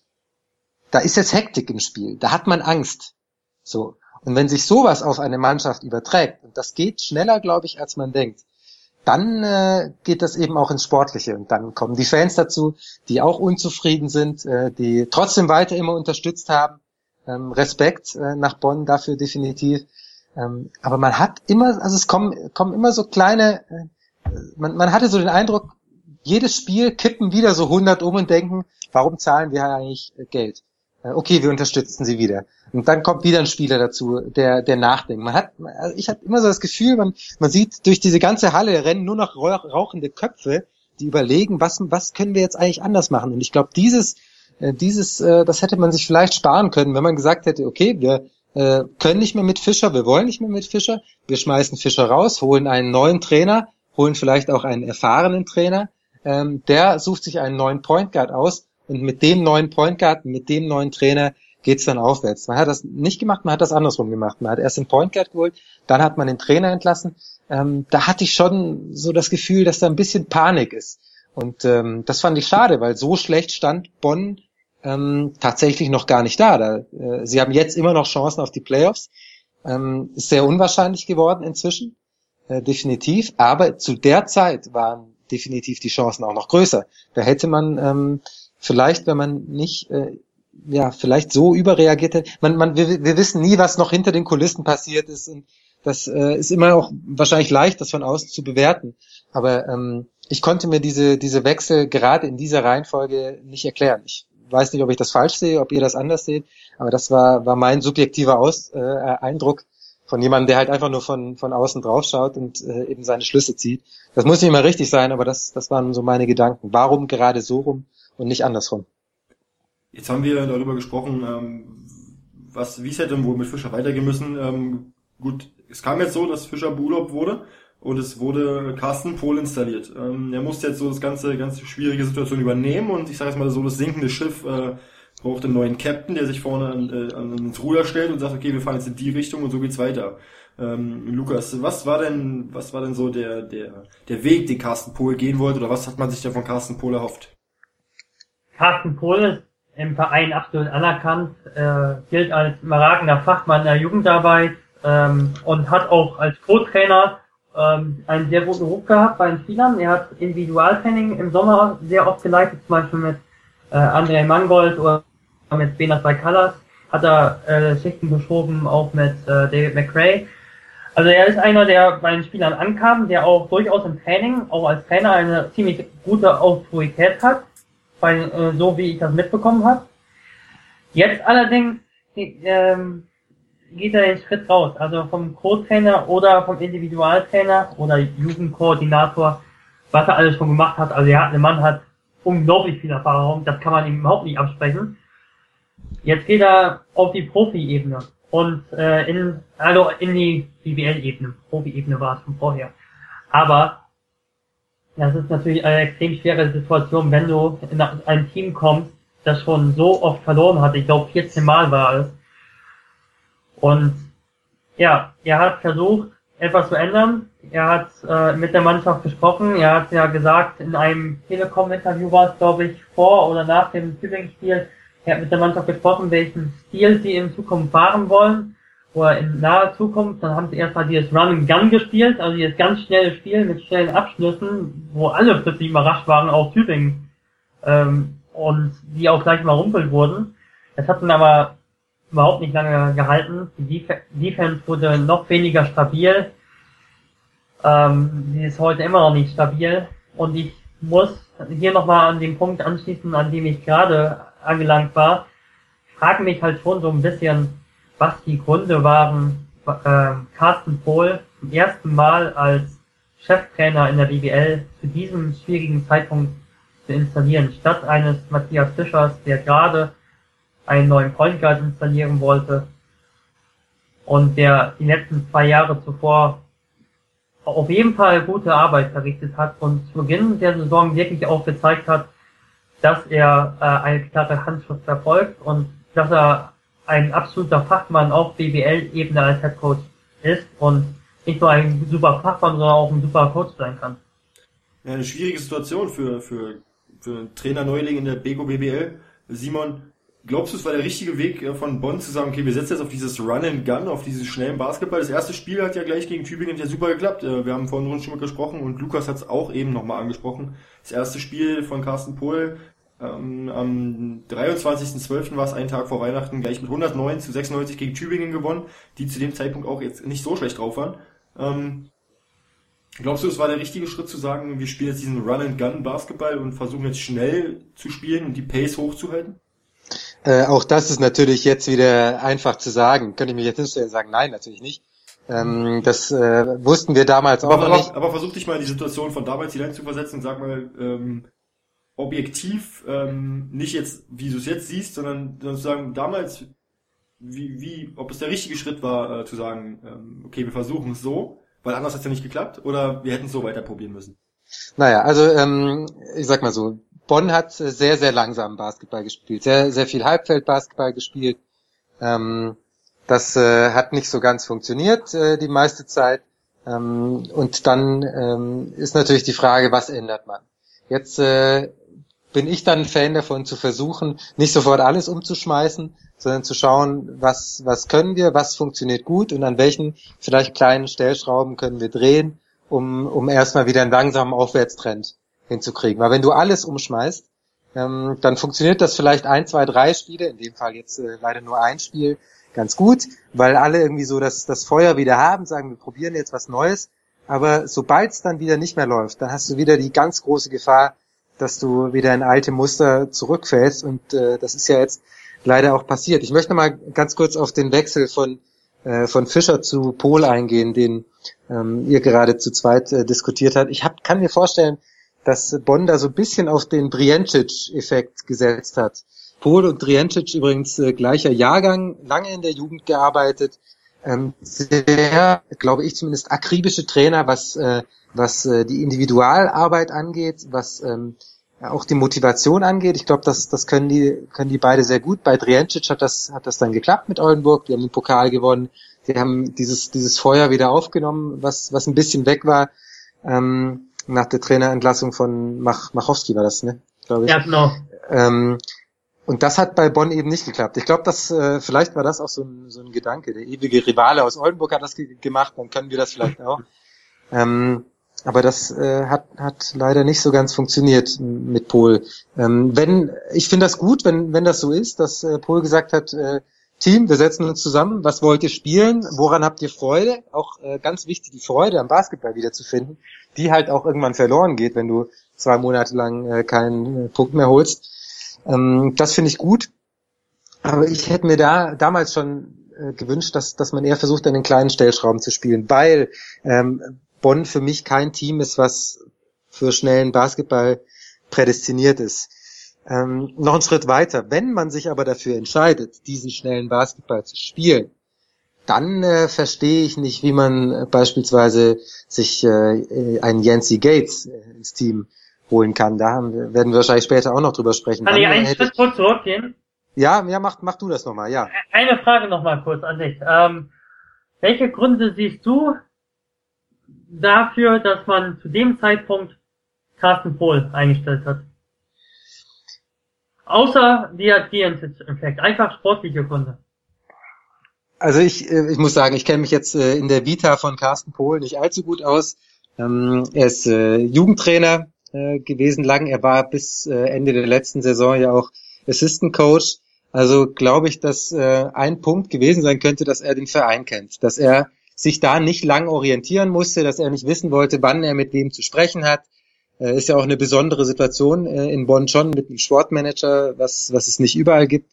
da ist jetzt Hektik im Spiel, da hat man Angst. So. Und wenn sich sowas auf eine Mannschaft überträgt, und das geht schneller, glaube ich, als man denkt, dann äh, geht das eben auch ins Sportliche und dann kommen die Fans dazu, die auch unzufrieden sind, äh, die trotzdem weiter immer unterstützt haben. Ähm, Respekt äh, nach Bonn dafür definitiv. Ähm, aber man hat immer, also es kommen, kommen immer so kleine, äh, man, man hatte so den Eindruck, jedes Spiel kippen wieder so 100 um und denken, warum zahlen wir eigentlich Geld? Äh, okay, wir unterstützen sie wieder. Und dann kommt wieder ein Spieler dazu, der, der nachdenkt. Man hat, also ich habe immer so das Gefühl, man, man sieht durch diese ganze Halle rennen nur noch rauchende Köpfe, die überlegen, was, was können wir jetzt eigentlich anders machen? Und ich glaube, dieses, äh, dieses, äh, das hätte man sich vielleicht sparen können, wenn man gesagt hätte, okay, wir können nicht mehr mit Fischer, wir wollen nicht mehr mit Fischer, wir schmeißen Fischer raus, holen einen neuen Trainer, holen vielleicht auch einen erfahrenen Trainer, ähm, der sucht sich einen neuen Point Guard aus und mit dem neuen Point Guard, mit dem neuen Trainer geht's dann aufwärts. Man hat das nicht gemacht, man hat das andersrum gemacht. Man hat erst den Point Guard geholt, dann hat man den Trainer entlassen. Ähm, da hatte ich schon so das Gefühl, dass da ein bisschen Panik ist. Und ähm, das fand ich schade, weil so schlecht stand Bonn ähm, tatsächlich noch gar nicht da. da äh, sie haben jetzt immer noch Chancen auf die Playoffs. Ähm, ist sehr unwahrscheinlich geworden inzwischen, äh, definitiv. Aber zu der Zeit waren definitiv die Chancen auch noch größer. Da hätte man ähm, vielleicht, wenn man nicht, äh, ja, vielleicht so überreagiert hätte. Man, man, wir, wir wissen nie, was noch hinter den Kulissen passiert ist. Und das äh, ist immer auch wahrscheinlich leicht, das von außen zu bewerten. Aber ähm, ich konnte mir diese, diese Wechsel gerade in dieser Reihenfolge nicht erklären. Ich weiß nicht, ob ich das falsch sehe, ob ihr das anders seht, aber das war, war mein subjektiver Aus, äh, Eindruck von jemandem, der halt einfach nur von, von außen drauf schaut und äh, eben seine Schlüsse zieht. Das muss nicht immer richtig sein, aber das, das waren so meine Gedanken. Warum gerade so rum? und nicht andersrum. Jetzt haben wir darüber gesprochen, ähm, was, wie es hätte wohl mit Fischer weitergehen müssen. Ähm, gut, es kam jetzt so, dass Fischer Beurlaubt wurde und es wurde Carsten Pohl installiert. Ähm, er musste jetzt so das ganze, ganze schwierige Situation übernehmen und ich sage jetzt mal so, das sinkende Schiff äh, braucht einen neuen Captain, der sich vorne an, äh, ans Ruder stellt und sagt, okay, wir fahren jetzt in die Richtung und so geht's weiter. Ähm, Lukas, was war denn, was war denn so der, der, der Weg, den Carsten Pohl gehen wollte oder was hat man sich da von Carsten Pohl erhofft? Carsten Pohl ist im Verein absolut anerkannt, äh, gilt als überragender Fachmann der Jugendarbeit ähm, und hat auch als Co-Trainer ähm, einen sehr guten Ruf gehabt bei den Spielern. Er hat Individualtraining im Sommer sehr oft geleitet, zum Beispiel mit äh, André Mangold oder mit Benas bei Callas hat er äh, Schichten geschoben, auch mit äh, David McRae. Also er ist einer, der bei den Spielern ankam, der auch durchaus im Training, auch als Trainer, eine ziemlich gute Autorität hat bei, äh, so wie ich das mitbekommen habe. Jetzt allerdings ähm, geht er den Schritt raus, also vom Co-Trainer oder vom Individualtrainer oder Jugendkoordinator, was er alles schon gemacht hat. Also er hat, der Mann hat unglaublich viel Erfahrung, das kann man ihm überhaupt nicht absprechen. Jetzt geht er auf die Profi-Ebene und äh, in also in die BBL-Ebene. Profi-Ebene war es von vorher. Aber das ist natürlich eine extrem schwere Situation, wenn du in ein Team kommst, das schon so oft verloren hat. Ich glaube, 14 Mal war es. Und ja, er hat versucht, etwas zu ändern. Er hat äh, mit der Mannschaft gesprochen. Er hat ja gesagt, in einem Telekom-Interview war es, glaube ich, vor oder nach dem Tübingen-Spiel, er hat mit der Mannschaft gesprochen, welchen Stil sie in Zukunft fahren wollen oder in naher Zukunft, dann haben sie erstmal dieses Run and Gun gespielt, also dieses ganz schnelle Spiel mit schnellen Abschlüssen, wo alle plötzlich überrascht waren, auch Tübingen, ähm, und die auch gleich mal rumpelt wurden. Das hat dann aber überhaupt nicht lange gehalten. Die Def Defense wurde noch weniger stabil. Ähm, sie ist heute immer noch nicht stabil. Und ich muss hier nochmal an den Punkt anschließen, an dem ich gerade angelangt war. Ich frage mich halt schon so ein bisschen, was die Gründe waren, äh, Carsten Pohl zum ersten Mal als Cheftrainer in der BBL zu diesem schwierigen Zeitpunkt zu installieren, statt eines Matthias Fischers, der gerade einen neuen Point Guard installieren wollte und der die letzten zwei Jahre zuvor auf jeden Fall gute Arbeit verrichtet hat und zu Beginn der Saison wirklich auch gezeigt hat, dass er äh, eine klare Handschrift verfolgt und dass er ein absoluter Fachmann auf BBL-Ebene als Head Coach ist und nicht nur ein super Fachmann, sondern auch ein super Coach sein kann. Ja, eine schwierige Situation für, für, für einen Trainer-Neuling in der Bego BBL. Simon, glaubst du, es war der richtige Weg äh, von Bonn zu sagen, okay, wir setzen jetzt auf dieses Run and Gun, auf dieses schnellen Basketball? Das erste Spiel hat ja gleich gegen Tübingen ja super geklappt. Äh, wir haben vorhin schon mal gesprochen und Lukas hat es auch eben nochmal angesprochen. Das erste Spiel von Carsten Pohl ähm, am 23.12. war es einen Tag vor Weihnachten gleich mit 109 zu 96 gegen Tübingen gewonnen, die zu dem Zeitpunkt auch jetzt nicht so schlecht drauf waren. Ähm, glaubst du, es war der richtige Schritt zu sagen, wir spielen jetzt diesen Run-and-Gun-Basketball und versuchen jetzt schnell zu spielen und die Pace hochzuhalten? Äh, auch das ist natürlich jetzt wieder einfach zu sagen. Könnte ich mich jetzt nicht sagen, nein, natürlich nicht. Ähm, das äh, wussten wir damals aber, auch aber, nicht. Aber versuch dich mal in die Situation von damals hinein zu versetzen und sag mal, ähm, objektiv, ähm, nicht jetzt, wie du es jetzt siehst, sondern sozusagen damals, wie, wie, ob es der richtige Schritt war, äh, zu sagen, ähm, okay, wir versuchen es so, weil anders hat es ja nicht geklappt, oder wir hätten es so weiter probieren müssen. Naja, also ähm, ich sag mal so, Bonn hat sehr, sehr langsam Basketball gespielt, sehr, sehr viel Halbfeldbasketball gespielt. Ähm, das äh, hat nicht so ganz funktioniert äh, die meiste Zeit. Ähm, und dann ähm, ist natürlich die Frage, was ändert man? Jetzt äh, bin ich dann ein Fan davon zu versuchen, nicht sofort alles umzuschmeißen, sondern zu schauen, was, was können wir, was funktioniert gut und an welchen vielleicht kleinen Stellschrauben können wir drehen, um, um erstmal wieder einen langsamen Aufwärtstrend hinzukriegen. Weil wenn du alles umschmeißt, ähm, dann funktioniert das vielleicht ein, zwei, drei Spiele, in dem Fall jetzt äh, leider nur ein Spiel, ganz gut, weil alle irgendwie so das, das Feuer wieder haben, sagen, wir probieren jetzt was Neues. Aber sobald es dann wieder nicht mehr läuft, dann hast du wieder die ganz große Gefahr, dass du wieder in alte Muster zurückfällst. Und äh, das ist ja jetzt leider auch passiert. Ich möchte mal ganz kurz auf den Wechsel von, äh, von Fischer zu Pol eingehen, den ähm, ihr gerade zu zweit äh, diskutiert habt. Ich hab, kann mir vorstellen, dass Bonn da so ein bisschen auf den Briencic-Effekt gesetzt hat. Pol und Driencic übrigens äh, gleicher Jahrgang, lange in der Jugend gearbeitet, ähm, sehr, glaube ich zumindest, akribische Trainer, was, äh, was äh, die Individualarbeit angeht, was ähm, auch die Motivation angeht. Ich glaube, das, das können die, können die beide sehr gut. Bei Driencic hat das, hat das dann geklappt mit Oldenburg. Die haben den Pokal gewonnen. Die haben dieses, dieses Feuer wieder aufgenommen, was, was ein bisschen weg war. Ähm, nach der Trainerentlassung von Mach, Machowski war das, ne? Glaube ich. Ja, genau. Ähm, und das hat bei Bonn eben nicht geklappt. Ich glaube, dass äh, vielleicht war das auch so ein, so ein Gedanke. Der ewige Rivale aus Oldenburg hat das ge gemacht, dann können wir das vielleicht auch. Ähm, aber das äh, hat, hat leider nicht so ganz funktioniert mit Pol. Ähm, wenn ich finde das gut, wenn wenn das so ist, dass äh, Pol gesagt hat, äh, Team, wir setzen uns zusammen. Was wollt ihr spielen? Woran habt ihr Freude? Auch äh, ganz wichtig, die Freude am Basketball wiederzufinden, die halt auch irgendwann verloren geht, wenn du zwei Monate lang äh, keinen äh, Punkt mehr holst. Ähm, das finde ich gut. Aber ich hätte mir da damals schon äh, gewünscht, dass, dass man eher versucht, an den kleinen Stellschrauben zu spielen, weil ähm, Bonn für mich kein Team ist, was für schnellen Basketball prädestiniert ist. Ähm, noch einen Schritt weiter. Wenn man sich aber dafür entscheidet, diesen schnellen Basketball zu spielen, dann äh, verstehe ich nicht, wie man äh, beispielsweise sich äh, einen Yancy Gates äh, ins Team holen kann. Da haben, werden wir wahrscheinlich später auch noch drüber sprechen. Kann ich einen Schritt kurz zurückgehen? Ja, ja, mach, mach du das nochmal, ja. Eine Frage nochmal kurz an dich. Ähm, welche Gründe siehst du dafür, dass man zu dem Zeitpunkt Carsten Pohl eingestellt hat? Außer der DNC-Effekt. Einfach sportliche Gründe. Also ich, äh, ich muss sagen, ich kenne mich jetzt äh, in der Vita von Carsten Pohl nicht allzu gut aus. Ähm, er ist äh, Jugendtrainer gewesen lang. Er war bis Ende der letzten Saison ja auch Assistant Coach. Also glaube ich, dass ein Punkt gewesen sein könnte, dass er den Verein kennt, dass er sich da nicht lang orientieren musste, dass er nicht wissen wollte, wann er mit wem zu sprechen hat. Äh, ist ja auch eine besondere Situation äh, in Bonn schon mit einem Sportmanager, was, was es nicht überall gibt.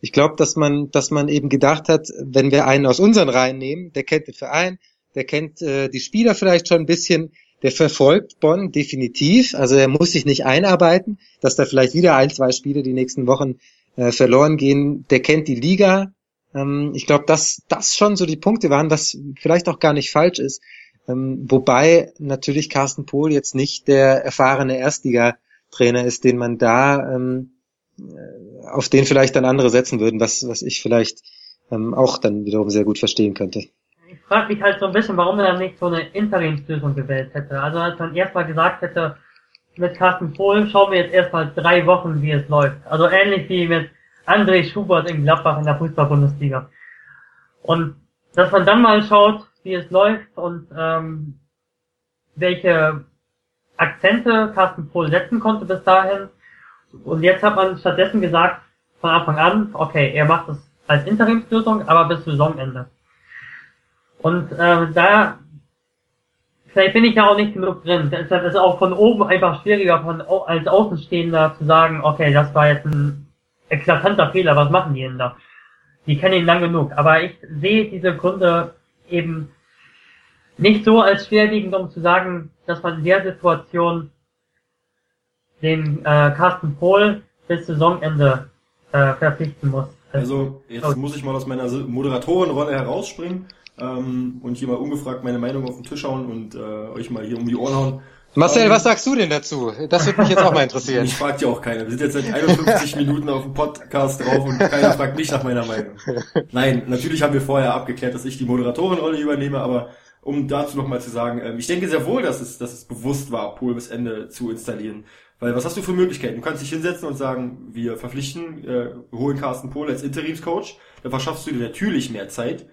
Ich glaube, dass man, dass man eben gedacht hat, wenn wir einen aus unseren Reihen nehmen, der kennt den Verein, der kennt äh, die Spieler vielleicht schon ein bisschen, der verfolgt Bonn definitiv. Also er muss sich nicht einarbeiten, dass da vielleicht wieder ein, zwei Spiele die nächsten Wochen äh, verloren gehen. Der kennt die Liga. Ähm, ich glaube, dass das schon so die Punkte waren, was vielleicht auch gar nicht falsch ist. Ähm, wobei natürlich Carsten Pohl jetzt nicht der erfahrene Erstliga-Trainer ist, den man da ähm, äh, auf den vielleicht dann andere setzen würden, was, was ich vielleicht ähm, auch dann wiederum sehr gut verstehen könnte. Ich frage mich halt so ein bisschen, warum er dann nicht so eine Interimslösung gewählt hätte. Also als man erstmal gesagt hätte, mit Carsten Pohl schauen wir jetzt erstmal drei Wochen, wie es läuft. Also ähnlich wie mit André Schubert in Gladbach in der Fußball-Bundesliga. Und dass man dann mal schaut, wie es läuft und ähm, welche Akzente Carsten Pohl setzen konnte bis dahin. Und jetzt hat man stattdessen gesagt, von Anfang an, okay, er macht es als Interimslösung, aber bis Saisonende. Und äh, da vielleicht bin ich ja auch nicht genug drin. Deshalb ist es auch von oben einfach schwieriger, von als Außenstehender zu sagen, okay, das war jetzt ein eklatanter Fehler, was machen die denn da? Die kennen ihn lang genug. Aber ich sehe diese Gründe eben nicht so als schwerwiegend, um zu sagen, dass man in der Situation den äh, Carsten Pohl bis Saisonende äh, verpflichten muss. Also jetzt muss ich mal aus meiner Moderatorenrolle herausspringen ähm, und hier mal ungefragt meine Meinung auf den Tisch hauen und äh, euch mal hier um die Ohren hauen. Marcel, um, was sagst du denn dazu? Das würde mich jetzt auch mal interessieren. Ich fragt ja auch keiner. Wir sind jetzt seit 51 Minuten auf dem Podcast drauf und keiner fragt mich nach meiner Meinung. Nein, natürlich haben wir vorher abgeklärt, dass ich die Moderatorenrolle übernehme, aber um dazu nochmal zu sagen, ähm, ich denke sehr wohl, dass es, dass es bewusst war, Pool bis Ende zu installieren. Weil was hast du für Möglichkeiten? Du kannst dich hinsetzen und sagen, wir verpflichten, äh, holen Carsten Pohl als Interimscoach. Da verschaffst du dir natürlich mehr Zeit,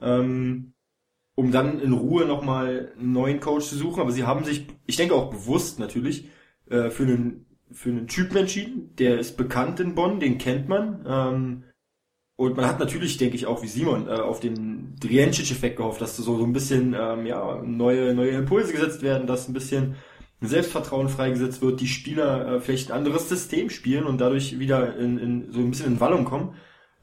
ähm, um dann in Ruhe nochmal einen neuen Coach zu suchen. Aber sie haben sich, ich denke auch bewusst natürlich, äh, für einen für einen Typen entschieden. Der ist bekannt in Bonn, den kennt man. Ähm, und man hat natürlich, denke ich, auch wie Simon äh, auf den Driencic-Effekt gehofft, dass so, so ein bisschen ähm, ja, neue, neue Impulse gesetzt werden, dass ein bisschen Selbstvertrauen freigesetzt wird, die Spieler äh, vielleicht ein anderes System spielen und dadurch wieder in, in so ein bisschen in Wallung kommen.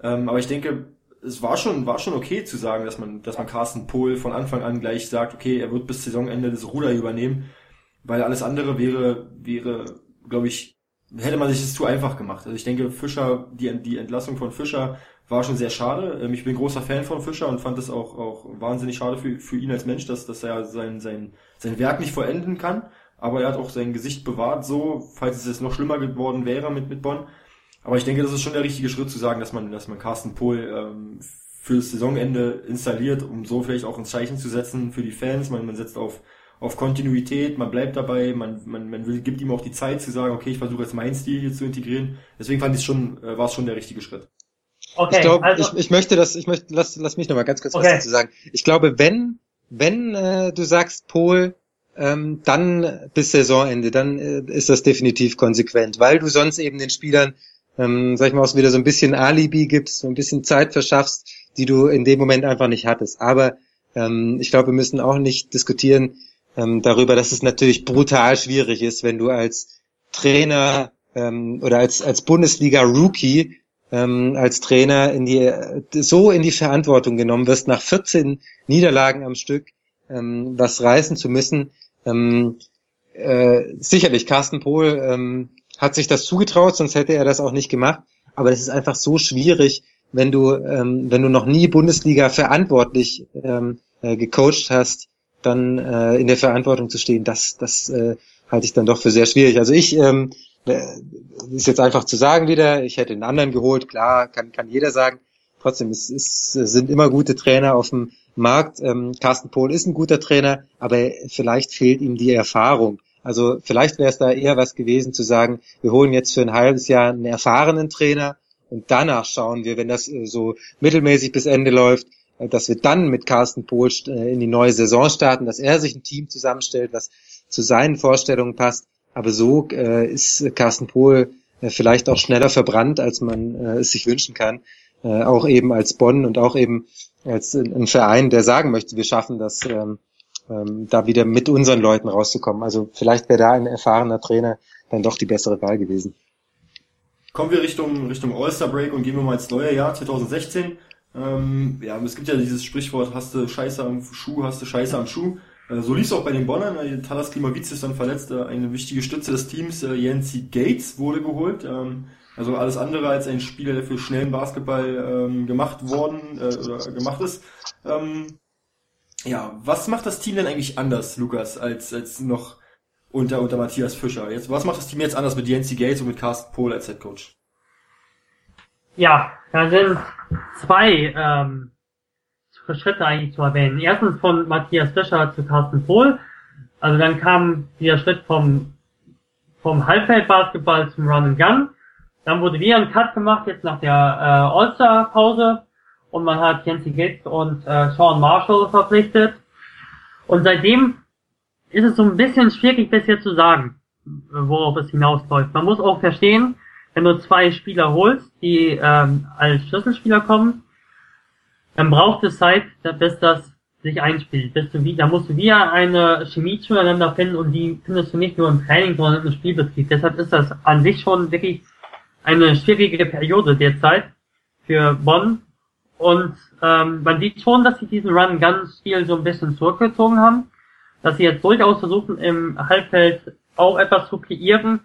Ähm, aber ich denke, es war schon, war schon okay zu sagen, dass man, dass man Carsten Pohl von Anfang an gleich sagt, okay, er wird bis Saisonende das Ruder übernehmen, weil alles andere wäre, wäre, glaube ich, hätte man sich das zu einfach gemacht. Also ich denke, Fischer, die, die Entlassung von Fischer war schon sehr schade. Ähm, ich bin großer Fan von Fischer und fand es auch, auch wahnsinnig schade für, für ihn als Mensch, dass, dass er sein, sein, sein Werk nicht vollenden kann. Aber er hat auch sein Gesicht bewahrt, so, falls es jetzt noch schlimmer geworden wäre mit, mit Bonn. Aber ich denke, das ist schon der richtige Schritt zu sagen, dass man, dass man Carsten Pohl ähm, für das Saisonende installiert, um so vielleicht auch ein Zeichen zu setzen für die Fans. Man, man setzt auf, auf Kontinuität, man bleibt dabei, man, man, man will, gibt ihm auch die Zeit zu sagen, okay, ich versuche jetzt meinen Stil hier zu integrieren. Deswegen fand ich schon, äh, war es schon der richtige Schritt. Okay, ich glaube, also, ich, ich möchte das, ich möchte, lass, lass mich noch mal ganz kurz okay. was dazu sagen. Ich glaube, wenn, wenn äh, du sagst, Pol, ähm, dann bis Saisonende, dann äh, ist das definitiv konsequent, weil du sonst eben den Spielern, ähm, sag ich mal, auch wieder so ein bisschen Alibi gibst, so ein bisschen Zeit verschaffst, die du in dem Moment einfach nicht hattest. Aber ähm, ich glaube, wir müssen auch nicht diskutieren ähm, darüber, dass es natürlich brutal schwierig ist, wenn du als Trainer ähm, oder als, als Bundesliga-Rookie ähm, als Trainer in die, so in die Verantwortung genommen wirst, nach 14 Niederlagen am Stück ähm, was reißen zu müssen. Ähm, äh, sicherlich, Carsten Pohl ähm, hat sich das zugetraut, sonst hätte er das auch nicht gemacht. Aber es ist einfach so schwierig, wenn du, ähm, wenn du noch nie Bundesliga verantwortlich ähm, äh, gecoacht hast, dann äh, in der Verantwortung zu stehen. Das, das äh, halte ich dann doch für sehr schwierig. Also ich ähm, äh, ist jetzt einfach zu sagen wieder, ich hätte einen anderen geholt, klar, kann, kann jeder sagen. Trotzdem, es, es sind immer gute Trainer auf dem Markt. Ähm, Carsten Pohl ist ein guter Trainer, aber vielleicht fehlt ihm die Erfahrung. Also vielleicht wäre es da eher was gewesen zu sagen, wir holen jetzt für ein halbes Jahr einen erfahrenen Trainer und danach schauen wir, wenn das äh, so mittelmäßig bis Ende läuft, äh, dass wir dann mit Carsten Pohl äh, in die neue Saison starten, dass er sich ein Team zusammenstellt, was zu seinen Vorstellungen passt. Aber so äh, ist Carsten Pohl äh, vielleicht auch schneller verbrannt, als man äh, es sich wünschen kann. Äh, auch eben als Bonn und auch eben als ein Verein, der sagen möchte, wir schaffen das, ähm, ähm, da wieder mit unseren Leuten rauszukommen. Also vielleicht wäre da ein erfahrener Trainer dann doch die bessere Wahl gewesen. Kommen wir Richtung, Richtung All-Star Break und gehen wir mal ins neue Jahr 2016. Ähm, ja, es gibt ja dieses Sprichwort, hast du Scheiße am Schuh, hast du Scheiße am Schuh. Äh, so lief es auch bei den Bonnern. Äh, Talas Klimavic ist dann verletzt. Äh, eine wichtige Stütze des Teams, Yancy Gates, wurde geholt. Ähm, also alles andere als ein Spieler, der für schnellen Basketball ähm, gemacht worden oder gemacht ist. Ähm, ja, was macht das Team denn eigentlich anders, Lukas, als, als noch unter, unter Matthias Fischer? Jetzt, was macht das Team jetzt anders mit Yancy Gates und mit Carsten Pohl als Head Coach? Ja, da sind zwei ähm, Schritte eigentlich zu erwähnen. Erstens von Matthias Fischer zu Carsten Pohl. Also dann kam der Schritt vom, vom Halbfeldbasketball zum Run and Gun. Dann wurde wieder ein Cut gemacht, jetzt nach der äh, All-Star-Pause. Und man hat Jensi Gates und äh, Sean Marshall verpflichtet. Und seitdem ist es so ein bisschen schwierig bisher zu sagen, worauf es hinausläuft. Man muss auch verstehen, wenn du zwei Spieler holst, die ähm, als Schlüsselspieler kommen, dann braucht es Zeit, bis das sich einspielt. Bis du da musst du wieder eine Chemie zueinander finden und die findest du nicht nur im Training, sondern im Spielbetrieb. Deshalb ist das an sich schon wirklich eine schwierige Periode derzeit für Bonn. Und ähm, man sieht schon, dass sie diesen Run-Gun-Stil so ein bisschen zurückgezogen haben. Dass sie jetzt durchaus versuchen, im Halbfeld auch etwas zu kreieren.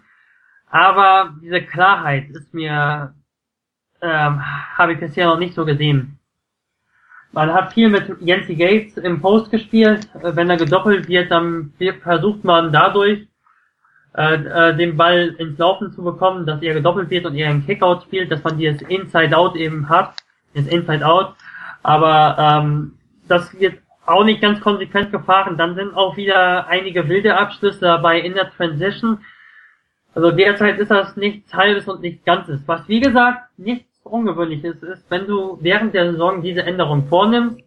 Aber diese Klarheit ist mir, ähm, habe ich bisher noch nicht so gesehen. Man hat viel mit Jensi Gates im Post gespielt. Wenn er gedoppelt wird, dann versucht man dadurch, äh, äh, den Ball ins Laufen zu bekommen, dass er gedoppelt wird und er einen Kickout spielt, dass man dieses Inside-Out eben hat, das Inside-Out. Aber ähm, das wird auch nicht ganz konsequent gefahren. Dann sind auch wieder einige wilde Abschlüsse dabei in der Transition. Also derzeit ist das nichts Halbes und nichts Ganzes. Was wie gesagt nichts Ungewöhnliches ist, wenn du während der Saison diese Änderung vornimmst.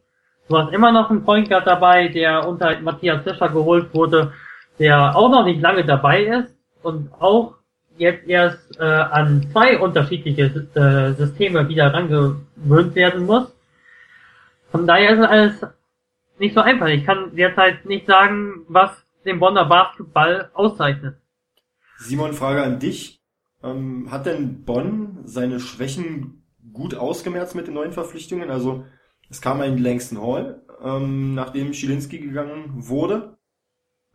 Du hast immer noch einen Point Guard dabei, der unter Matthias Fischer geholt wurde, der auch noch nicht lange dabei ist und auch jetzt erst äh, an zwei unterschiedliche äh, Systeme wieder rangewöhnt werden muss. Von daher ist es alles nicht so einfach. Ich kann derzeit nicht sagen, was den Bonner Basketball auszeichnet. Simon, Frage an dich. Ähm, hat denn Bonn seine Schwächen gut ausgemerzt mit den neuen Verpflichtungen? Also es kam ein Langston Hall, ähm, nachdem Schilinski gegangen wurde.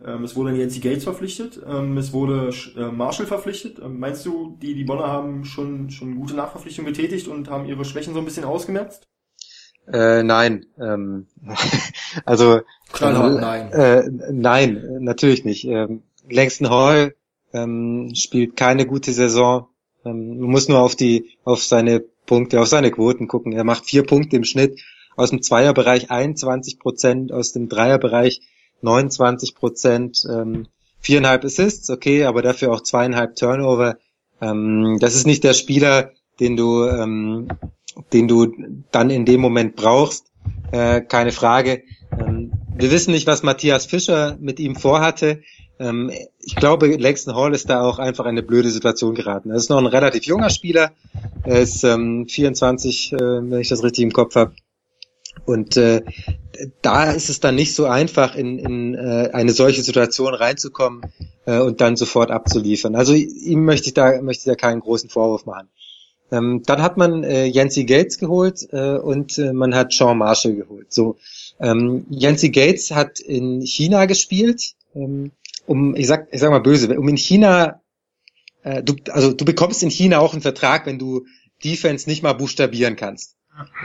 Ähm, es wurde Nancy Gates verpflichtet. Ähm, es wurde äh, Marshall verpflichtet. Ähm, meinst du, die, die Bonner haben schon, schon gute Nachverpflichtungen getätigt und haben ihre Schwächen so ein bisschen ausgemerzt? Äh, nein. Ähm, also Knallhart, äh, nein. Äh, nein, natürlich nicht. Ähm, Langston Hall ähm, spielt keine gute Saison. Ähm, man muss nur auf die, auf seine Punkte, auf seine Quoten gucken. Er macht vier Punkte im Schnitt aus dem Zweierbereich 21 Prozent, aus dem Dreierbereich 29 Prozent, ähm, viereinhalb Assists, okay, aber dafür auch zweieinhalb Turnover. Ähm, das ist nicht der Spieler, den du, ähm, den du dann in dem Moment brauchst, äh, keine Frage. Ähm, wir wissen nicht, was Matthias Fischer mit ihm vorhatte. Ähm, ich glaube, Langston Hall ist da auch einfach eine blöde Situation geraten. Er ist noch ein relativ junger Spieler. Er ist ähm, 24, äh, wenn ich das richtig im Kopf habe. Und äh, da ist es dann nicht so einfach, in, in äh, eine solche Situation reinzukommen äh, und dann sofort abzuliefern. Also ihm möchte ich da möchte ich da keinen großen Vorwurf machen. Ähm, dann hat man äh, Yancy Gates geholt äh, und äh, man hat Sean Marshall geholt. So, ähm, Yancy Gates hat in China gespielt. Ähm, um, ich sag, ich sag mal böse, um in China, äh, du, also du bekommst in China auch einen Vertrag, wenn du Defense nicht mal buchstabieren kannst.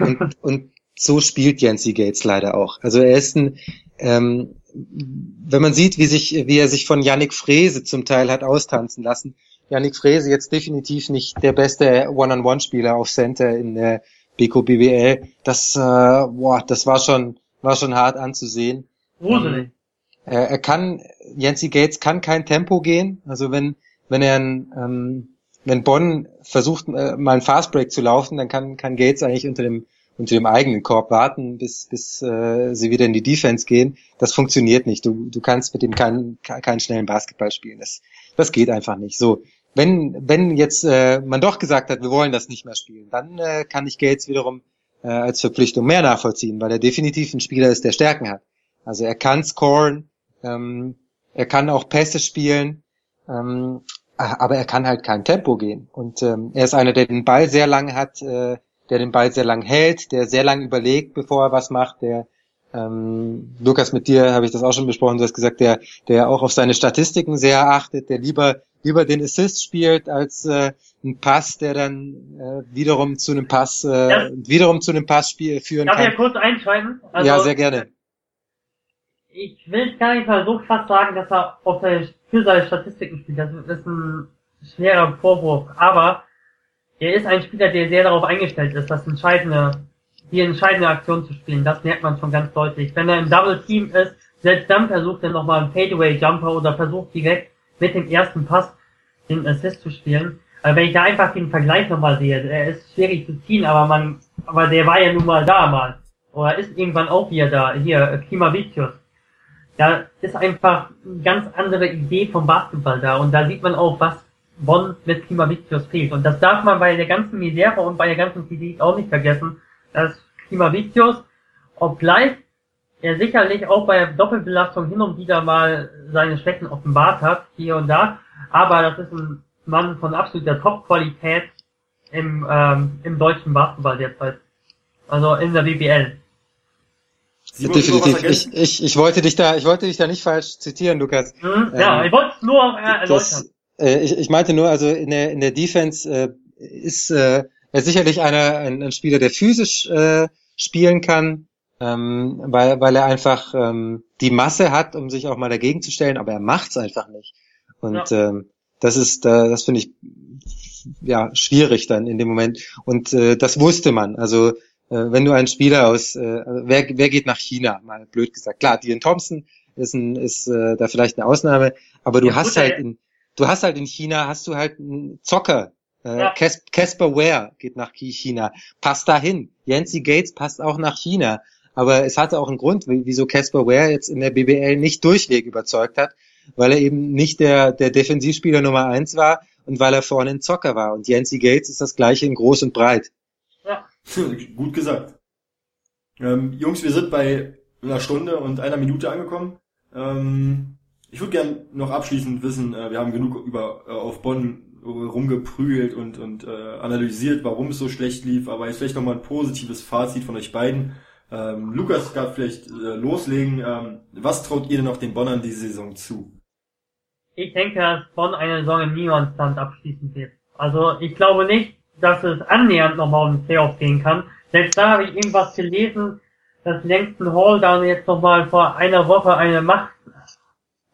Und, und so spielt Yancy Gates leider auch. Also er ist ein, ähm, wenn man sieht, wie sich, wie er sich von Yannick Frese zum Teil hat austanzen lassen. Yannick Frese jetzt definitiv nicht der beste One-on-One-Spieler auf Center in der BK BWL. Das, äh, boah, das war schon, war schon hart anzusehen. Gruselig. Er, er kann, Yancy Gates kann kein Tempo gehen. Also wenn, wenn er ein, ähm, wenn Bonn versucht, äh, mal ein Fastbreak zu laufen, dann kann, kann Gates eigentlich unter dem, unter dem eigenen Korb warten, bis, bis äh, sie wieder in die Defense gehen. Das funktioniert nicht. Du, du kannst mit dem keinen, keinen schnellen Basketball spielen. Das, das geht einfach nicht. So, wenn, wenn jetzt äh, man doch gesagt hat, wir wollen das nicht mehr spielen, dann äh, kann ich Gates wiederum äh, als Verpflichtung mehr nachvollziehen, weil er definitiv ein Spieler ist, der Stärken hat. Also er kann scoren, ähm, er kann auch Pässe spielen, ähm, aber er kann halt kein Tempo gehen. Und ähm, er ist einer, der den Ball sehr lang hat, äh, der den Ball sehr lang hält, der sehr lang überlegt, bevor er was macht, der ähm, Lukas, mit dir habe ich das auch schon besprochen, du hast gesagt, der, der auch auf seine Statistiken sehr achtet, der lieber, lieber den Assist spielt als äh, ein Pass, der dann äh, wiederum zu einem Pass, äh, ja. wiederum zu einem Pass führen Darf kann. Darf ich ja kurz einschalten? Also, ja, sehr gerne ich will gar nicht mal so krass sagen, dass er auf seine, für seine Statistiken spielt. Das ist ein schwerer Vorwurf. Aber er ist ein Spieler, der sehr darauf eingestellt ist, das entscheidende, die entscheidende Aktion zu spielen. Das merkt man schon ganz deutlich. Wenn er im Double Team ist, selbst dann versucht er nochmal einen Fadeaway Jumper oder versucht direkt mit dem ersten Pass den Assist zu spielen. Aber wenn ich da einfach den Vergleich nochmal sehe, er ist schwierig zu ziehen, aber man, aber der war ja nun mal da mal. Oder ist irgendwann auch wieder da. Hier, Klimavicius. Da ist einfach eine ganz andere Idee vom Basketball da. Und da sieht man auch, was Bonn mit Klimavicius fehlt. Und das darf man bei der ganzen Misere und bei der ganzen Kritik auch nicht vergessen, dass Klimavicius, obgleich er sicherlich auch bei Doppelbelastung hin und wieder mal seine Schwächen offenbart hat, hier und da, aber das ist ein Mann von absoluter Top-Qualität im, ähm, im deutschen Basketball derzeit. Also in der BBL. Simon, Definitiv. Ich, ich, ich wollte dich da, ich wollte dich da nicht falsch zitieren, Lukas. Mhm, ja, ähm, ich wollte es nur äh, erläutern. äh, ich, ich meinte nur, also in der in der Defense äh, ist äh, er sicherlich einer ein, ein Spieler, der physisch äh, spielen kann, ähm, weil weil er einfach ähm, die Masse hat, um sich auch mal dagegen zu stellen, aber er macht's einfach nicht. Und ja. ähm, das ist, äh, das finde ich ja schwierig dann in dem Moment. Und äh, das wusste man. Also wenn du einen Spieler aus, äh, wer, wer geht nach China, mal blöd gesagt. Klar, Dion Thompson ist, ein, ist äh, da vielleicht eine Ausnahme, aber du ja, hast halt in, du hast halt in China, hast du halt einen Zocker. Äh, ja. Casper Ware geht nach China, passt dahin. Yancy Gates passt auch nach China. Aber es hatte auch einen Grund, wieso Casper Ware jetzt in der BBL nicht durchweg überzeugt hat, weil er eben nicht der, der Defensivspieler Nummer eins war und weil er vorne ein Zocker war. Und Yancy Gates ist das gleiche in groß und breit. Gut gesagt. Ähm, Jungs, wir sind bei einer Stunde und einer Minute angekommen. Ähm, ich würde gern noch abschließend wissen, äh, wir haben genug über äh, auf Bonn rumgeprügelt und, und äh, analysiert, warum es so schlecht lief, aber jetzt vielleicht nochmal ein positives Fazit von euch beiden. Ähm, Lukas darf vielleicht äh, loslegen. Ähm, was traut ihr denn noch den Bonnern diese Saison zu? Ich denke, dass Bonn eine Saison im Niemandsland abschließen wird. Also ich glaube nicht, dass es annähernd nochmal um Playoffs gehen kann. Selbst da habe ich irgendwas gelesen, dass Langston Hall dann jetzt nochmal vor einer Woche eine Macht,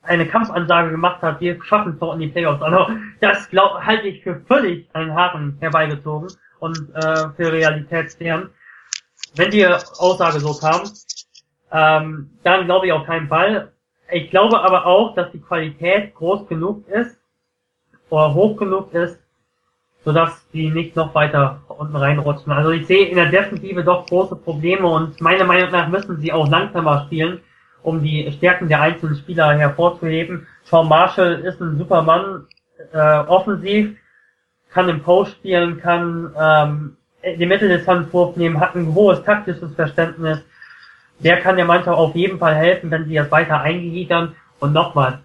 eine Kampfansage gemacht hat, wir schaffen es doch in die Playoffs. Also das glaub, halte ich für völlig einen Haaren herbeigezogen und äh, für realitätsfern. Wenn die Aussage so kam, ähm, dann glaube ich auf keinen Fall. Ich glaube aber auch, dass die Qualität groß genug ist oder hoch genug ist, sodass die nicht noch weiter unten reinrutschen. Also ich sehe in der Defensive doch große Probleme und meiner Meinung nach müssen sie auch langsamer spielen, um die Stärken der einzelnen Spieler hervorzuheben. Sean Marshall ist ein super Mann, äh, offensiv, kann im Post spielen, kann ähm, den Mitteldistanzwurf nehmen, hat ein hohes taktisches Verständnis. Der kann der Mannschaft auf jeden Fall helfen, wenn sie das weiter eingliedern. Und nochmal,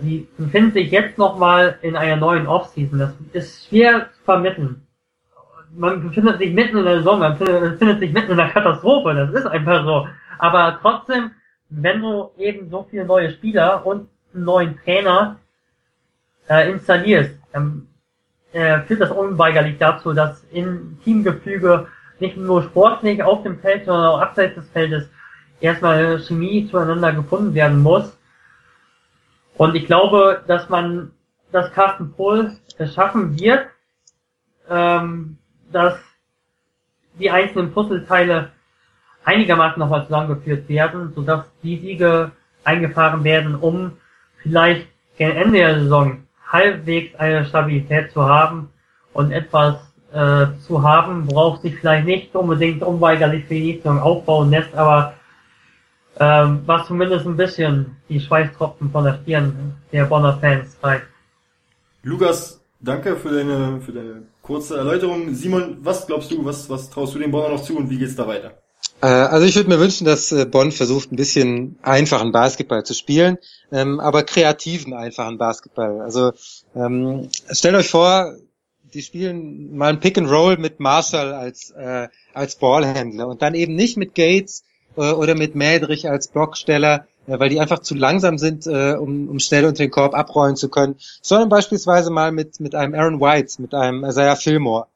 sie befinden sich jetzt nochmal in einer neuen Offseason. Das ist schwer zu vermitteln. Man befindet sich mitten in der Saison, man befindet sich mitten in der Katastrophe, das ist einfach so. Aber trotzdem, wenn du eben so viele neue Spieler und einen neuen Trainer äh, installierst, dann äh, führt das unweigerlich dazu, dass in Teamgefüge nicht nur sportlich auf dem Feld, sondern auch abseits des Feldes erstmal Chemie zueinander gefunden werden muss und ich glaube, dass man, dass Carsten Pohl schaffen wird, ähm, dass die einzelnen Puzzleteile einigermaßen nochmal zusammengeführt werden, sodass die Siege eingefahren werden, um vielleicht gegen Ende der Saison halbwegs eine Stabilität zu haben und etwas äh, zu haben, worauf sich vielleicht nicht unbedingt unweigerlich für die Saison aufbauen lässt, aber ähm, was zumindest ein bisschen die Schweißtropfen von der Stirn der Bonner Fans zeigt. Lukas, danke für deine, für deine kurze Erläuterung. Simon, was glaubst du, was, was traust du den Bonner noch zu und wie geht's da weiter? Äh, also ich würde mir wünschen, dass äh, Bonn versucht, ein bisschen einfachen Basketball zu spielen, ähm, aber kreativen einfachen Basketball. Also ähm, stellt euch vor, die spielen mal ein Pick and Roll mit Marshall als äh, als Ballhändler und dann eben nicht mit Gates äh, oder mit Mädrich als Blocksteller, äh, weil die einfach zu langsam sind, äh, um, um schnell unter den Korb abrollen zu können, sondern beispielsweise mal mit, mit einem Aaron White, mit einem Isaiah Fillmore.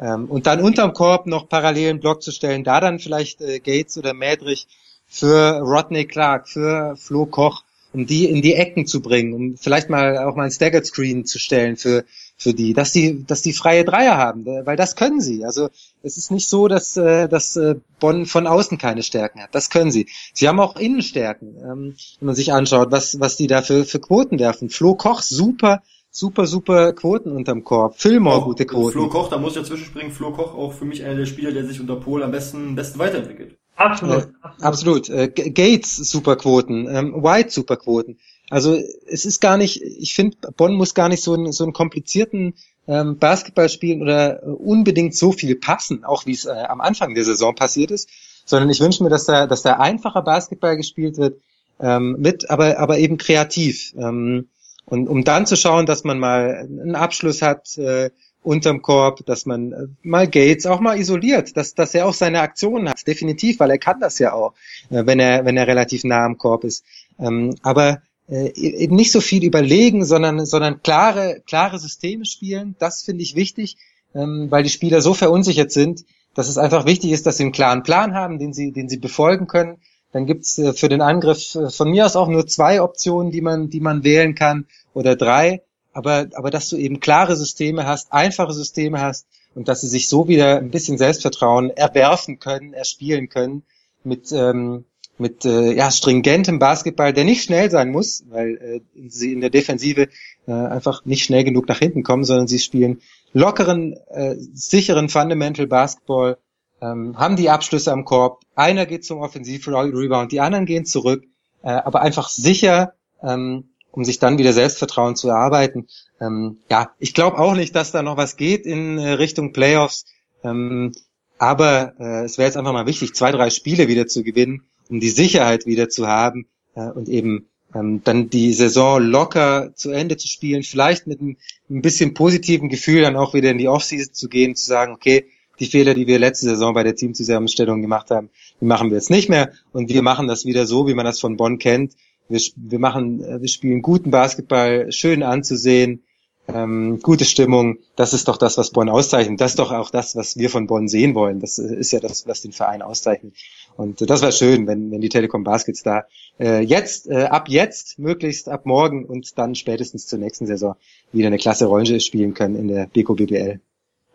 Ähm, und dann unterm Korb noch parallelen Block zu stellen, da dann vielleicht äh, Gates oder Mädrich für Rodney Clark, für Flo Koch, um die in die Ecken zu bringen, um vielleicht mal auch mal ein Staggered Screen zu stellen für, für die, dass die, dass die freie Dreier haben, weil das können sie. Also es ist nicht so, dass, äh, dass äh, Bonn von außen keine Stärken hat. Das können sie. Sie haben auch Innenstärken, ähm, wenn man sich anschaut, was, was die da für, für Quoten werfen. Flo Koch, super, super, super Quoten unterm Korb. Fillmore, auch, gute Quoten. Flo Koch, da muss ich dazwischen springen. Flo Koch auch für mich einer der Spieler, der sich unter Pol am besten, besten weiterentwickelt. Absolut. Äh, absolut. Äh, Gates Superquoten, ähm, White Superquoten. Also es ist gar nicht, ich finde, Bonn muss gar nicht so einen, so einen komplizierten ähm, Basketball spielen oder äh, unbedingt so viel passen, auch wie es äh, am Anfang der Saison passiert ist, sondern ich wünsche mir, dass da, dass da einfacher Basketball gespielt wird, ähm, mit, aber, aber eben kreativ. Ähm, und um dann zu schauen, dass man mal einen Abschluss hat, äh, unterm Korb, dass man äh, mal Gates auch mal isoliert, dass, dass er auch seine Aktionen hat, definitiv, weil er kann das ja auch, äh, wenn er, wenn er relativ nah am Korb ist. Ähm, aber äh, eben nicht so viel überlegen, sondern, sondern klare, klare Systeme spielen, das finde ich wichtig, ähm, weil die Spieler so verunsichert sind, dass es einfach wichtig ist, dass sie einen klaren Plan haben, den sie, den sie befolgen können. Dann gibt's äh, für den Angriff äh, von mir aus auch nur zwei Optionen, die man, die man wählen kann oder drei aber, aber dass du eben klare Systeme hast, einfache Systeme hast und dass sie sich so wieder ein bisschen Selbstvertrauen erwerfen können, erspielen können mit, ähm, mit äh, ja, stringentem Basketball, der nicht schnell sein muss, weil äh, sie in der Defensive äh, einfach nicht schnell genug nach hinten kommen, sondern sie spielen lockeren, äh, sicheren Fundamental Basketball, ähm, haben die Abschlüsse am Korb, einer geht zum Offensiv-Rebound, die anderen gehen zurück, äh, aber einfach sicher ähm, um sich dann wieder Selbstvertrauen zu erarbeiten. Ähm, ja, ich glaube auch nicht, dass da noch was geht in äh, Richtung Playoffs. Ähm, aber äh, es wäre jetzt einfach mal wichtig, zwei, drei Spiele wieder zu gewinnen, um die Sicherheit wieder zu haben äh, und eben ähm, dann die Saison locker zu Ende zu spielen, vielleicht mit ein, ein bisschen positiven Gefühl dann auch wieder in die Offseason zu gehen, zu sagen, okay, die Fehler, die wir letzte Saison bei der Teamzusammenstellung gemacht haben, die machen wir jetzt nicht mehr und wir machen das wieder so, wie man das von Bonn kennt, wir, wir machen, äh, wir spielen guten Basketball, schön anzusehen, ähm, gute Stimmung. Das ist doch das, was Bonn auszeichnet. Das ist doch auch das, was wir von Bonn sehen wollen. Das ist ja das, was den Verein auszeichnet. Und das war schön, wenn, wenn die Telekom Baskets da äh, jetzt, äh, ab jetzt, möglichst ab morgen und dann spätestens zur nächsten Saison wieder eine klasse Rolle spielen können in der BKBBL. BBL.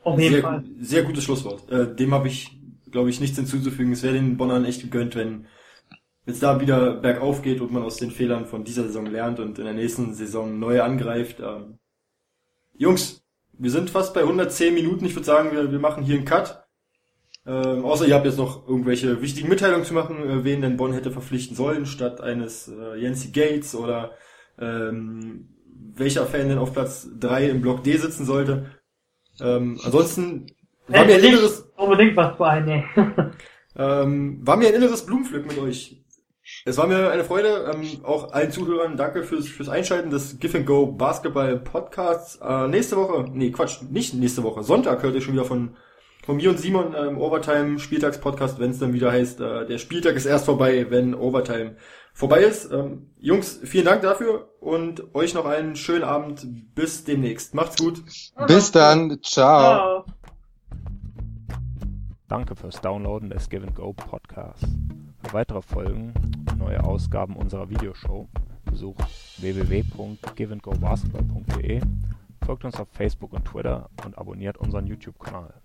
Auf jeden sehr, Fall. Sehr gutes Schlusswort. Äh, dem habe ich, glaube ich, nichts hinzuzufügen. Es wäre den Bonnern echt gegönnt, wenn es da wieder bergauf geht und man aus den Fehlern von dieser Saison lernt und in der nächsten Saison neu angreift. Ähm, Jungs, wir sind fast bei 110 Minuten. Ich würde sagen, wir, wir machen hier einen Cut. Ähm, außer ihr habt jetzt noch irgendwelche wichtigen Mitteilungen zu machen, äh, wen denn Bonn hätte verpflichten sollen, statt eines äh, Yancy Gates oder ähm, welcher Fan denn auf Platz 3 im Block D sitzen sollte. Ähm, ansonsten war mir ein inneres... Unbedingt was für eine. ähm, war mir ein inneres Blumenpflück mit euch. Es war mir eine Freude, ähm, auch allen Zuhörern danke fürs, fürs Einschalten des Give and Go Basketball Podcasts. Äh, nächste Woche, nee, Quatsch, nicht nächste Woche, Sonntag hört ihr schon wieder von, von mir und Simon ähm, Overtime Spieltagspodcast, wenn es dann wieder heißt, äh, der Spieltag ist erst vorbei, wenn Overtime vorbei ist. Ähm, Jungs, vielen Dank dafür und euch noch einen schönen Abend. Bis demnächst. Macht's gut. Bis dann. Ciao. Ciao. Danke fürs Downloaden des Give and Go Podcasts. Für weitere Folgen und neue Ausgaben unserer Videoshow besucht www.giveandgobasketball.de, folgt uns auf Facebook und Twitter und abonniert unseren YouTube-Kanal.